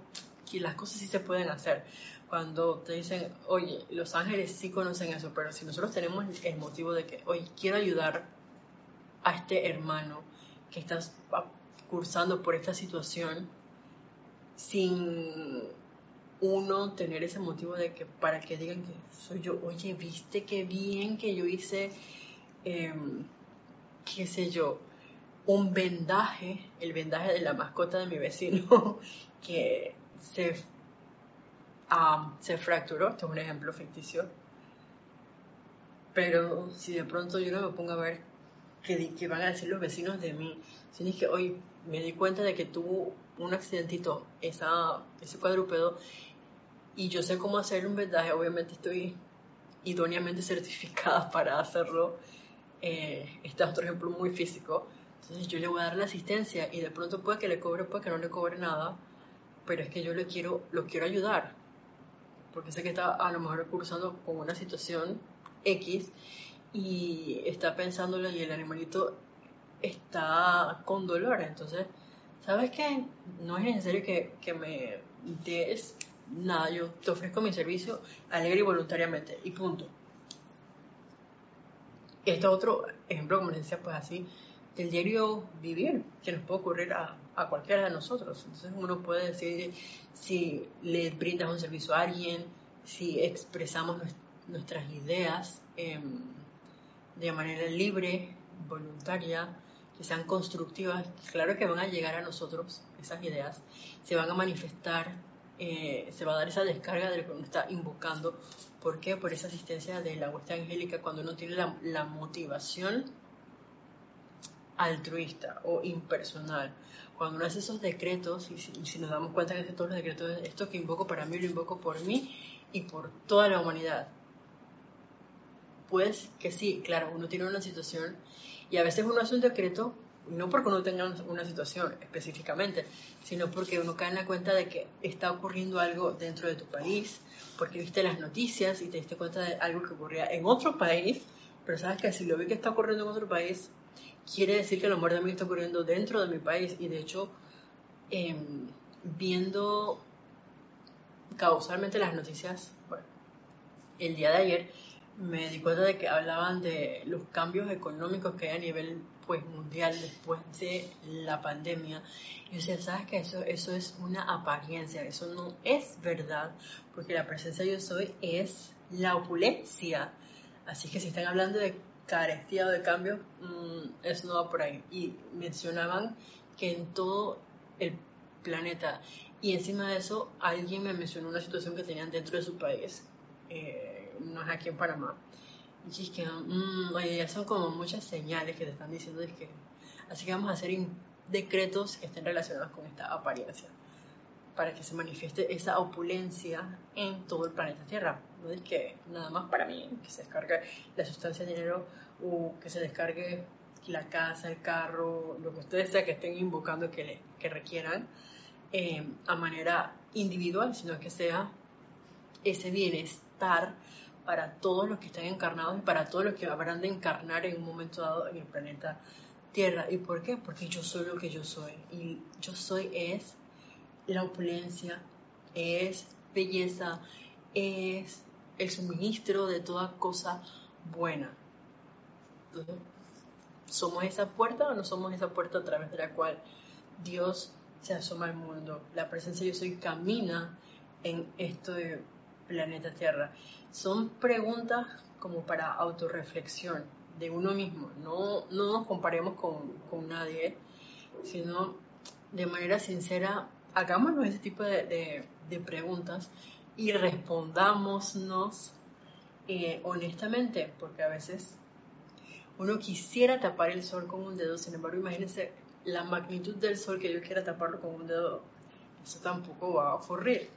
que las cosas sí se pueden hacer. Cuando te dicen, oye, los ángeles sí conocen eso, pero si nosotros tenemos el motivo de que, oye, quiero ayudar a este hermano que está cursando por esta situación sin uno tener ese motivo de que para que digan que soy yo, oye, viste qué bien que yo hice, em, qué sé yo, un vendaje, el vendaje de la mascota de mi vecino, que se, se fracturó, este es un ejemplo ficticio, pero si de pronto yo no me pongo a ver qué, qué van a decir los vecinos de mí, si es que hoy me di cuenta de que tuvo un accidentito esa, ese cuadrúpedo y yo sé cómo hacer un vendaje, obviamente estoy idóneamente certificada para hacerlo. Eh, este es otro ejemplo muy físico. Entonces yo le voy a dar la asistencia y de pronto puede que le cobre, puede que no le cobre nada, pero es que yo le quiero, lo quiero ayudar. Porque sé que está a lo mejor cursando con una situación X y está pensándolo y el animalito está con dolor. Entonces, ¿sabes qué? No es necesario que, que me des nada, yo te ofrezco mi servicio alegre y voluntariamente, y punto. Este otro ejemplo, como les decía, pues así, del diario vivir, que nos puede ocurrir a, a cualquiera de nosotros. Entonces uno puede decir si le brindas un servicio a alguien, si expresamos nuestras ideas em, de manera libre, voluntaria, que sean constructivas, claro que van a llegar a nosotros esas ideas, se van a manifestar eh, se va a dar esa descarga de lo que uno está invocando. ¿Por qué? Por esa asistencia de la hueste angélica cuando uno tiene la, motivación altruista o impersonal. Cuando uno hace esos decretos, y si, nos damos cuenta que hace todos los decretos, esto que invoco para mí, lo invoco por mí y por toda la humanidad. Pues que sí, claro, uno tiene una situación y a veces uno hace un decreto no porque uno tenga una situación específicamente, sino porque uno cae en la cuenta de que está ocurriendo algo dentro de tu país, porque viste las noticias y te diste cuenta de algo que ocurría en otro país, pero sabes que si lo vi que está ocurriendo en otro país, quiere decir que lo mejor mí está ocurriendo dentro de mi país. Y de hecho em, viendo causalmente las noticias, bueno, el día de ayer me di cuenta de que hablaban de los cambios económicos que hay a nivel pues mundial después de la pandemia. Y yo ¿sabes que Eso, eso es una apariencia, eso no es verdad, porque la presencia yo soy es la opulencia. Así que si están hablando de carestía o de cambio, mm, eso no va por ahí. Y mencionaban que en todo el planeta, y encima de eso, alguien me mencionó una situación que tenían dentro de su país. Eh, no es aquí en Panamá. Y es que, mmm, ya son como muchas señales que te están diciendo. Es que, así que vamos a hacer decretos que estén relacionados con esta apariencia para que se manifieste esa opulencia en todo el planeta Tierra. No es que nada más para mí, que se descargue la sustancia de dinero o que se descargue la casa, el carro, lo que ustedes sea que estén invocando que, que requieran eh, a manera individual, sino que sea ese bienestar para todos los que están encarnados y para todos los que habrán de encarnar en un momento dado en el planeta Tierra. ¿Y por qué? Porque yo soy lo que yo soy. Y yo soy es la opulencia, es belleza, es el suministro de toda cosa buena. ¿Somos esa puerta o no somos esa puerta a través de la cual Dios se asoma al mundo? La presencia de yo soy camina en este planeta Tierra son preguntas como para autorreflexión de uno mismo. No, no nos comparemos con, con nadie, sino de manera sincera, hagámonos ese tipo de, de, preguntas y respondámonos eh, honestamente, porque a veces uno quisiera tapar el sol con un dedo, sin embargo, imagínense la magnitud del sol que yo quiera taparlo con un dedo, eso tampoco va a ocurrir.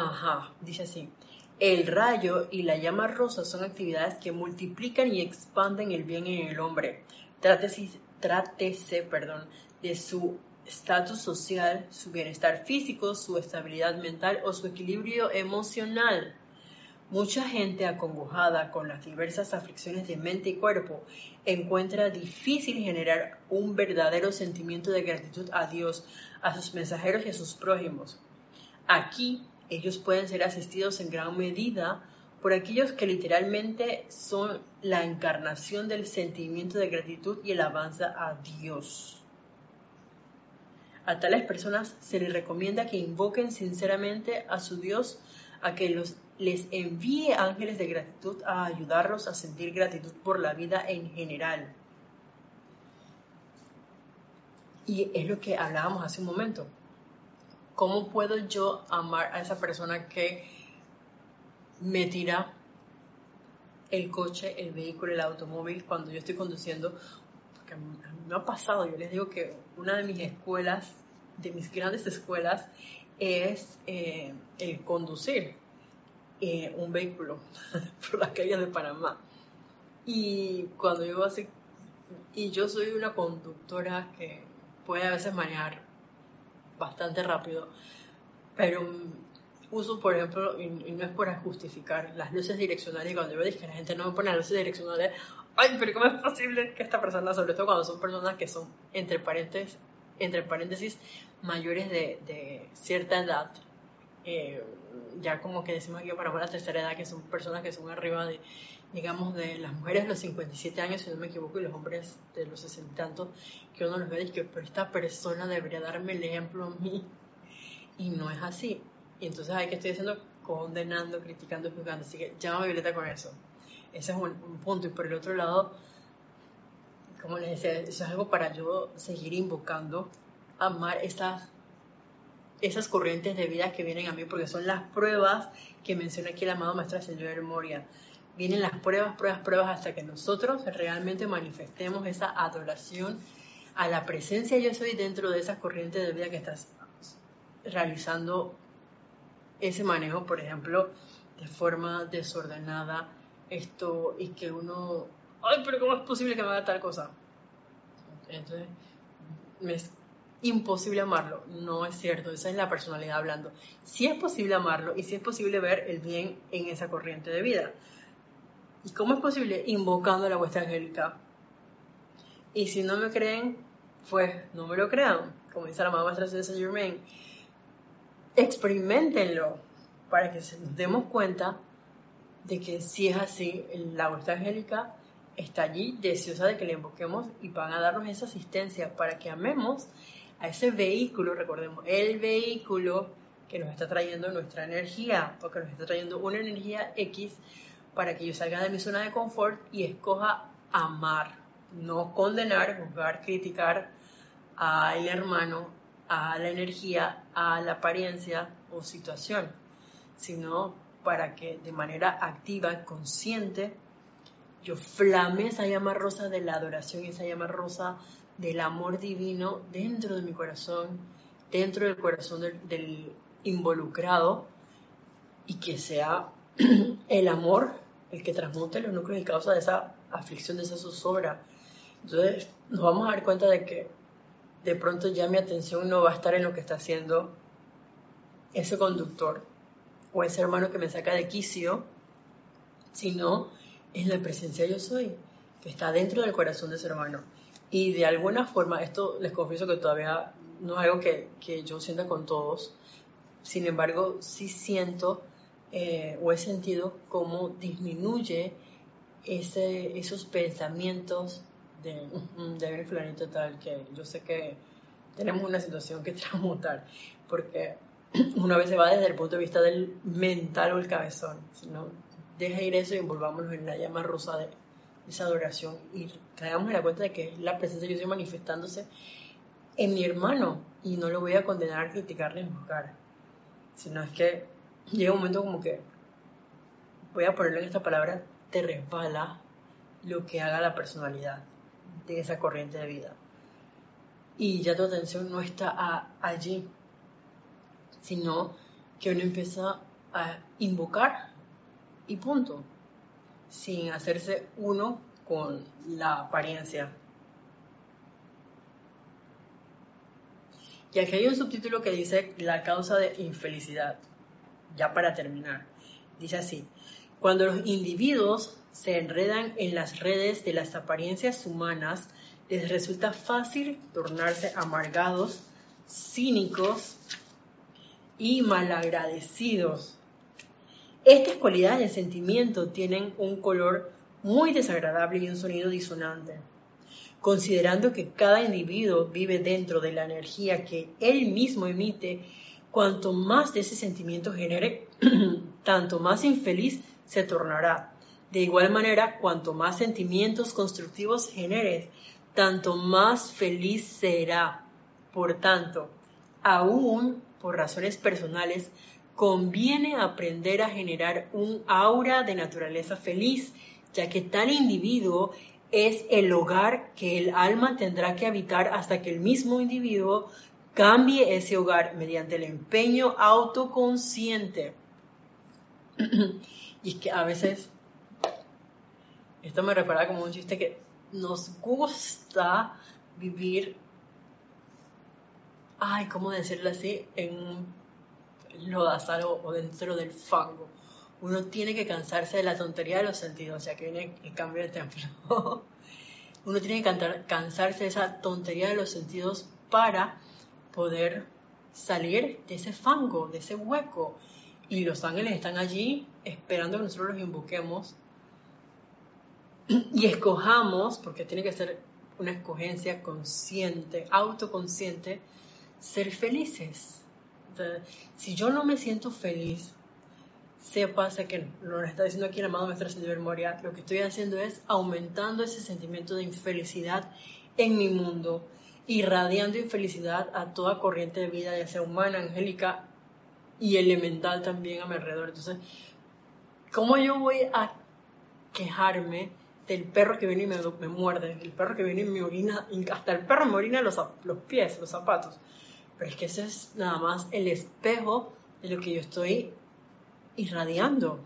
Ajá, dice así. El rayo y la llama rosa son actividades que multiplican y expanden el bien en el hombre. Trátese, perdón, de su estatus social, su bienestar físico, su estabilidad mental o su equilibrio emocional. Mucha gente acongojada con las diversas aflicciones de mente y cuerpo encuentra difícil generar un verdadero sentimiento de gratitud a Dios, a sus mensajeros y a sus prójimos. Aquí ellos pueden ser asistidos en gran medida por aquellos que literalmente son la encarnación del sentimiento de gratitud y el avance a Dios. A tales personas se les recomienda que invoquen sinceramente a su Dios a que los, les envíe ángeles de gratitud a ayudarlos a sentir gratitud por la vida en general. Y es lo que hablábamos hace un momento. ¿Cómo puedo yo amar a esa persona que me tira el coche, el vehículo, el automóvil cuando yo estoy conduciendo? Porque a mí me ha pasado, yo les digo que una de mis escuelas, de mis grandes escuelas, es eh, el conducir eh, un vehículo por las calles de Panamá. Y cuando yo así, y yo soy una conductora que puede a veces manejar bastante rápido, pero uso, por ejemplo, y, no es por justificar, las luces direccionales, y cuando yo veo que la gente no me pone las luces direccionales, ay, pero ¿cómo es posible que esta persona, sobre todo cuando son personas que son, entre paréntesis, entre paréntesis mayores de, cierta edad, eh, ya como que decimos aquí para la tercera edad, que son personas que son arriba de, digamos, de las mujeres de los 57 años, si no me equivoco, y los hombres de los 60 y tantos, que uno los ve y que, pero esta persona debería darme el ejemplo a mí, y no es así. Y entonces hay que estoy haciendo condenando, criticando, juzgando. Así que llama Violeta con eso. Ese es un, punto. Y por el otro lado, como les decía, eso es algo para yo seguir invocando, amar esas, esas corrientes de vida que vienen a mí, porque son las pruebas que menciona aquí el amado Maestro Señor Moria vienen las pruebas, pruebas, pruebas hasta que nosotros realmente manifestemos esa adoración a la presencia yo soy dentro de esas corrientes de vida que estás realizando ese manejo, por ejemplo, de forma desordenada esto y que uno, ay, pero ¿cómo es posible que me haga tal cosa? Entonces, es imposible amarlo. No es cierto, esa es la personalidad hablando. Sí es posible amarlo y sí es posible ver el bien en esa corriente de vida. ¿Y cómo es posible? Invocando la vuestra angélica. Y si no me creen, pues no me lo crean. Como dice la mamá de Saint Germain, experimentenlo para que nos demos cuenta de que si es así, la vuestra angélica está allí deseosa de que le invoquemos y van a darnos esa asistencia para que amemos a ese vehículo, recordemos, el vehículo que nos está trayendo nuestra energía, porque nos está trayendo una energía X para que yo salga de mi zona de confort y escoja amar, no condenar, juzgar, criticar al hermano, a la energía, a la apariencia o situación, sino para que de manera activa, consciente, yo flame esa llama rosa de la adoración, esa llama rosa del amor divino dentro de mi corazón, dentro del corazón del, involucrado, y que sea el amor el que transmute los núcleos y causa esa aflicción, de esa zozobra. Entonces nos vamos a dar cuenta de que de pronto ya mi atención no va a estar en lo que está haciendo ese conductor o ese hermano que me saca de quicio, sino en la presencia yo soy, que está dentro del corazón de ese hermano. Y de alguna forma, esto les confieso que todavía no es algo que, que yo sienta con todos, sin embargo, sí siento eh, o he sentido cómo disminuye esos pensamientos de, de ver fulanito tal, que yo sé que tenemos una situación que transmutar, porque una vez se va desde el punto de vista del mental o el cabezón, sino deja ir eso y envolvámonos en la llama rosa de esa adoración y caigamos en la cuenta de que la presencia de Dios manifestándose en mi hermano y no lo voy a condenar, criticar ni juzgar, sino es que llega un momento como que voy a ponerle en esta palabra, te resbala lo que haga la personalidad de esa corriente de vida. Y ya tu atención no está allí, sino que uno empieza a invocar y punto, sin hacerse uno con la apariencia. Y aquí hay un subtítulo que dice la causa de infelicidad, ya para terminar. Dice así, cuando los individuos se enredan en las redes de las apariencias humanas, les resulta fácil tornarse amargados, cínicos y malagradecidos estas cualidades de sentimiento tienen un color muy desagradable y un sonido disonante. Considerando que cada individuo vive dentro de la energía que él mismo emite, cuanto más de ese sentimiento genere, tanto más infeliz se tornará. De igual manera, cuanto más sentimientos constructivos generes, tanto más feliz será. Por tanto, aún por razones personales, conviene aprender a generar un aura de naturaleza feliz, ya que tal individuo es el hogar que el alma tendrá que habitar hasta que el mismo individuo cambie ese hogar mediante el empeño autoconsciente. y es que a veces, esto me recuerda como un chiste que nos gusta vivir, ay, ¿cómo decirlo así? En lodazal o, o dentro del fango. Uno tiene que cansarse de la tontería de los sentidos, o sea que viene el cambio de templo. Uno tiene que cansarse de esa tontería de los sentidos para poder salir de ese fango, de ese hueco. Y los ángeles están allí esperando que nosotros los invoquemos. Y escojamos, porque tiene que ser una escogencia consciente, autoconsciente, ser felices. Si yo no me siento feliz, sepa que lo está diciendo aquí el amado Maestro Señor Moria, lo que estoy haciendo es aumentando ese sentimiento de infelicidad en mi mundo, irradiando infelicidad a toda corriente de vida, ya sea humana, angélica y elemental también a mi alrededor. Entonces, ¿cómo yo voy a quejarme del perro que viene y me, muerde, el perro que viene y me orina, hasta el perro me orina los, los pies, los zapatos? Pero es que ese es nada más el espejo de lo que yo estoy irradiando.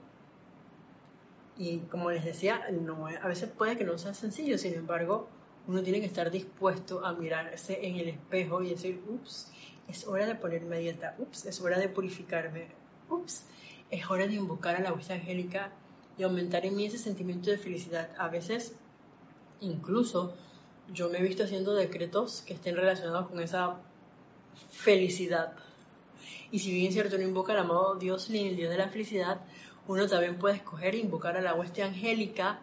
Y como les decía, a veces puede que no sea sencillo, sin embargo, uno tiene que estar dispuesto a mirarse en el espejo y decir, ups, es hora de ponerme a dieta, ups, es hora de purificarme, ups, es hora de invocar a la voz angélica y aumentar en mí ese sentimiento de felicidad. A veces, incluso, yo me he visto haciendo decretos que estén relacionados con esa felicidad. Y si bien es cierto, no invoca al amado Dios ni el Dios de la felicidad, uno también puede escoger invocar a la hueste angélica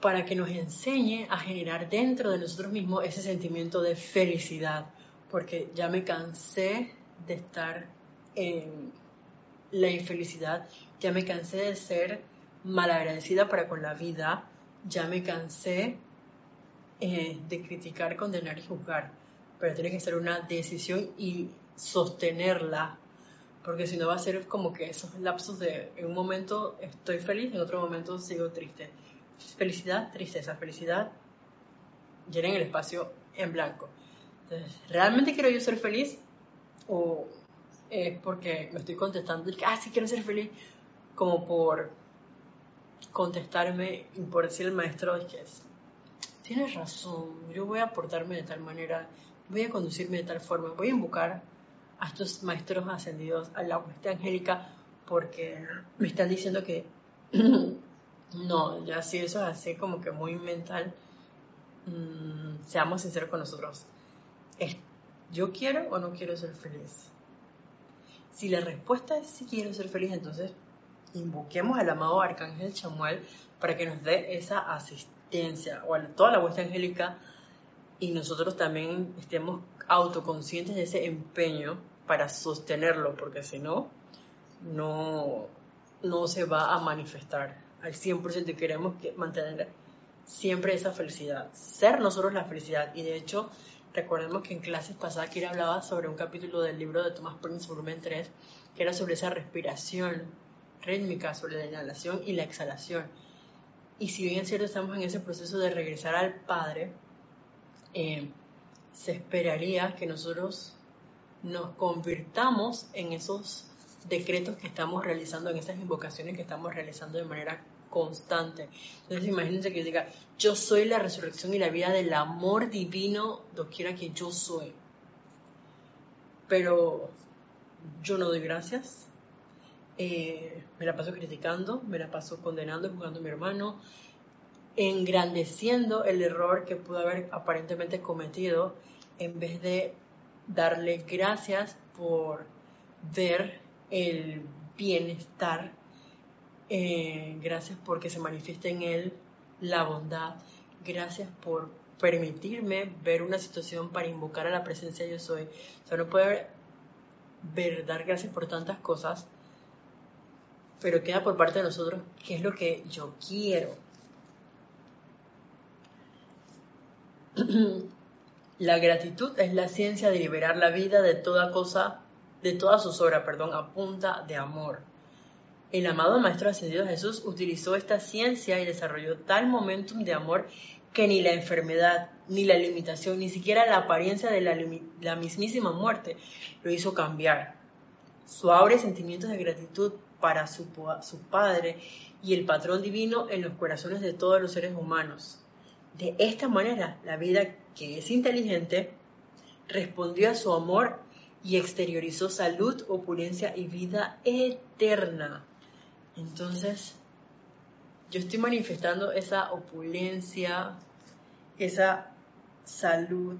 para que nos enseñe a generar dentro de nosotros mismos ese sentimiento de felicidad, porque ya me cansé de estar en la infelicidad, ya me cansé de ser malagradecida para con la vida, ya me cansé eh, de criticar, condenar y juzgar, pero tiene que ser una decisión y sostenerla, porque si no va a ser como que esos lapsos de en un momento estoy feliz, en otro momento sigo triste. Felicidad, tristeza, felicidad, llenen el espacio en blanco. Entonces, ¿realmente quiero yo ser feliz? ¿O es porque me estoy contestando, ah, sí quiero ser feliz, como por contestarme y por decir el maestro, es que tienes razón, yo voy a portarme de tal manera, voy a conducirme de tal forma, voy a invocar a estos maestros ascendidos, a la hueste angélica, porque me están diciendo que no, ya si eso es así como que muy mental, mm, seamos sinceros con nosotros. ¿Yo quiero o no quiero ser feliz? Si la respuesta es sí quiero ser feliz, entonces invoquemos al amado Arcángel Chamuel para que nos dé esa asistencia, o a toda la vuestra angélica, y nosotros también estemos autoconscientes de ese empeño para sostenerlo, porque si no, no se va a manifestar al 100% y queremos mantener siempre esa felicidad, ser nosotros la felicidad. Y de hecho, Recordemos que en clases pasadas Kira hablaba sobre un capítulo del libro de Thomas Prince, volumen 3, que era sobre esa respiración rítmica, sobre la inhalación y la exhalación. Y si bien es cierto, estamos en ese proceso de regresar al Padre, eh, se esperaría que nosotros nos convirtamos en esos decretos que estamos realizando, en esas invocaciones que estamos realizando de manera constante. Entonces imagínense que yo diga, yo soy la resurrección y la vida del amor divino, quiera que yo soy. Pero yo no doy gracias. Eh, me la paso criticando, me la paso condenando, jugando a mi hermano, engrandeciendo el error que pudo haber aparentemente cometido en vez de darle gracias por ver el bienestar eh, gracias porque se manifiesta en él la bondad. Gracias por permitirme ver una situación para invocar a la presencia yo soy. O sea, no puede dar gracias por tantas cosas, pero queda por parte de nosotros qué es lo que yo quiero. La gratitud es la ciencia de liberar la vida de toda cosa, de toda zozobra, perdón, a punta de amor. El amado Maestro Ascendido Jesús utilizó esta ciencia y desarrolló tal momentum de amor que ni la enfermedad, ni la limitación, ni siquiera la apariencia de la, mismísima muerte lo hizo cambiar. Su aura sentimientos de gratitud para su, su Padre y el patrón divino en los corazones de todos los seres humanos. De esta manera, la vida que es inteligente respondió a su amor y exteriorizó salud, opulencia y vida eterna. Entonces, yo estoy manifestando esa opulencia, esa salud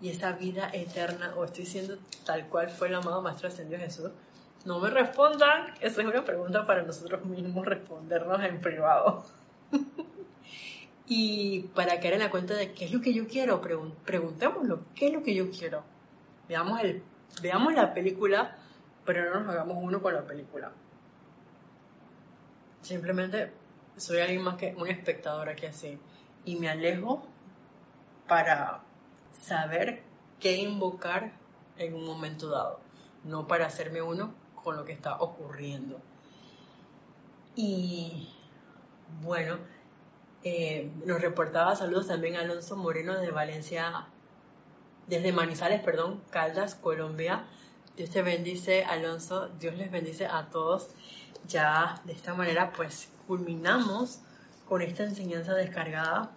y esa vida eterna, o estoy siendo tal cual fue el amado Maestro Ascendido Jesús. No me respondan, esa es una pregunta para nosotros mismos respondernos en privado. y para caer en la cuenta de qué es lo que yo quiero, preguntémoslo, ¿qué es lo que yo quiero? Veamos, el, veamos la película, pero no nos hagamos uno con la película. Simplemente soy alguien más que un espectador aquí así. Y me alejo para saber qué invocar en un momento dado, no para hacerme uno con lo que está ocurriendo. Y bueno, eh, nos reportaba saludos también Alonso Moreno de Valencia, desde Manizales, perdón, Caldas, Colombia. Dios te bendice, Alonso. Dios les bendice a todos. Ya de esta manera, pues culminamos con esta enseñanza descargada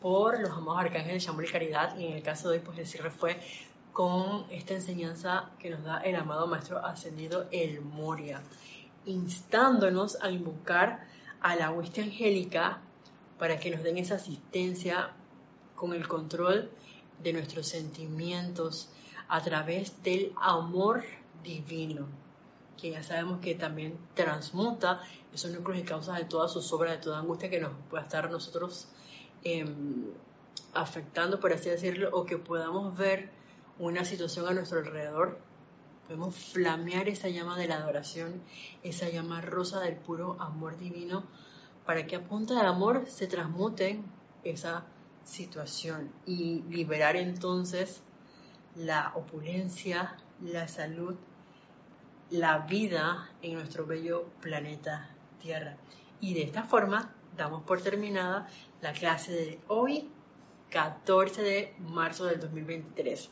por los amados arcángeles de y Caridad. Y en el caso de hoy, pues el cierre fue con esta enseñanza que nos da el amado Maestro Ascendido El Moria, instándonos a invocar a la hueste angélica para que nos den esa asistencia con el control de nuestros sentimientos a través del amor divino, que ya sabemos que también transmuta esos núcleos y causas de todas sus obras, de toda angustia que nos pueda estar nosotros em, afectando, por así decirlo, o que podamos ver una situación a nuestro alrededor. Podemos flamear esa llama de la adoración, esa llama rosa del puro amor divino, para que a punta del amor se transmute esa situación y liberar entonces la opulencia, la salud, la vida en nuestro bello planeta Tierra. Y de esta forma damos por terminada la clase de hoy, 14 de marzo del 2023.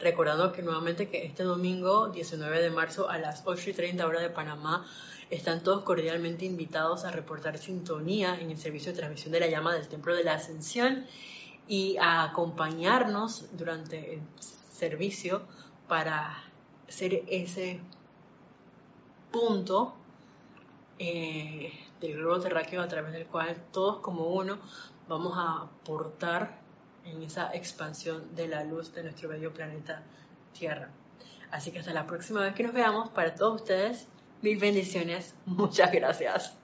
Recordando que nuevamente que este domingo 19 de marzo a las 8 y 30 horas de Panamá están todos cordialmente invitados a reportar sintonía en el servicio de transmisión de la llama del Templo de la Ascensión y a acompañarnos durante el servicio para ser ese punto eh, del globo terráqueo a través del cual todos como uno vamos a aportar en esa expansión de la luz de nuestro bello planeta Tierra. Así que hasta la próxima vez que nos veamos, para todos ustedes, Mil bendiciones. Muchas gracias.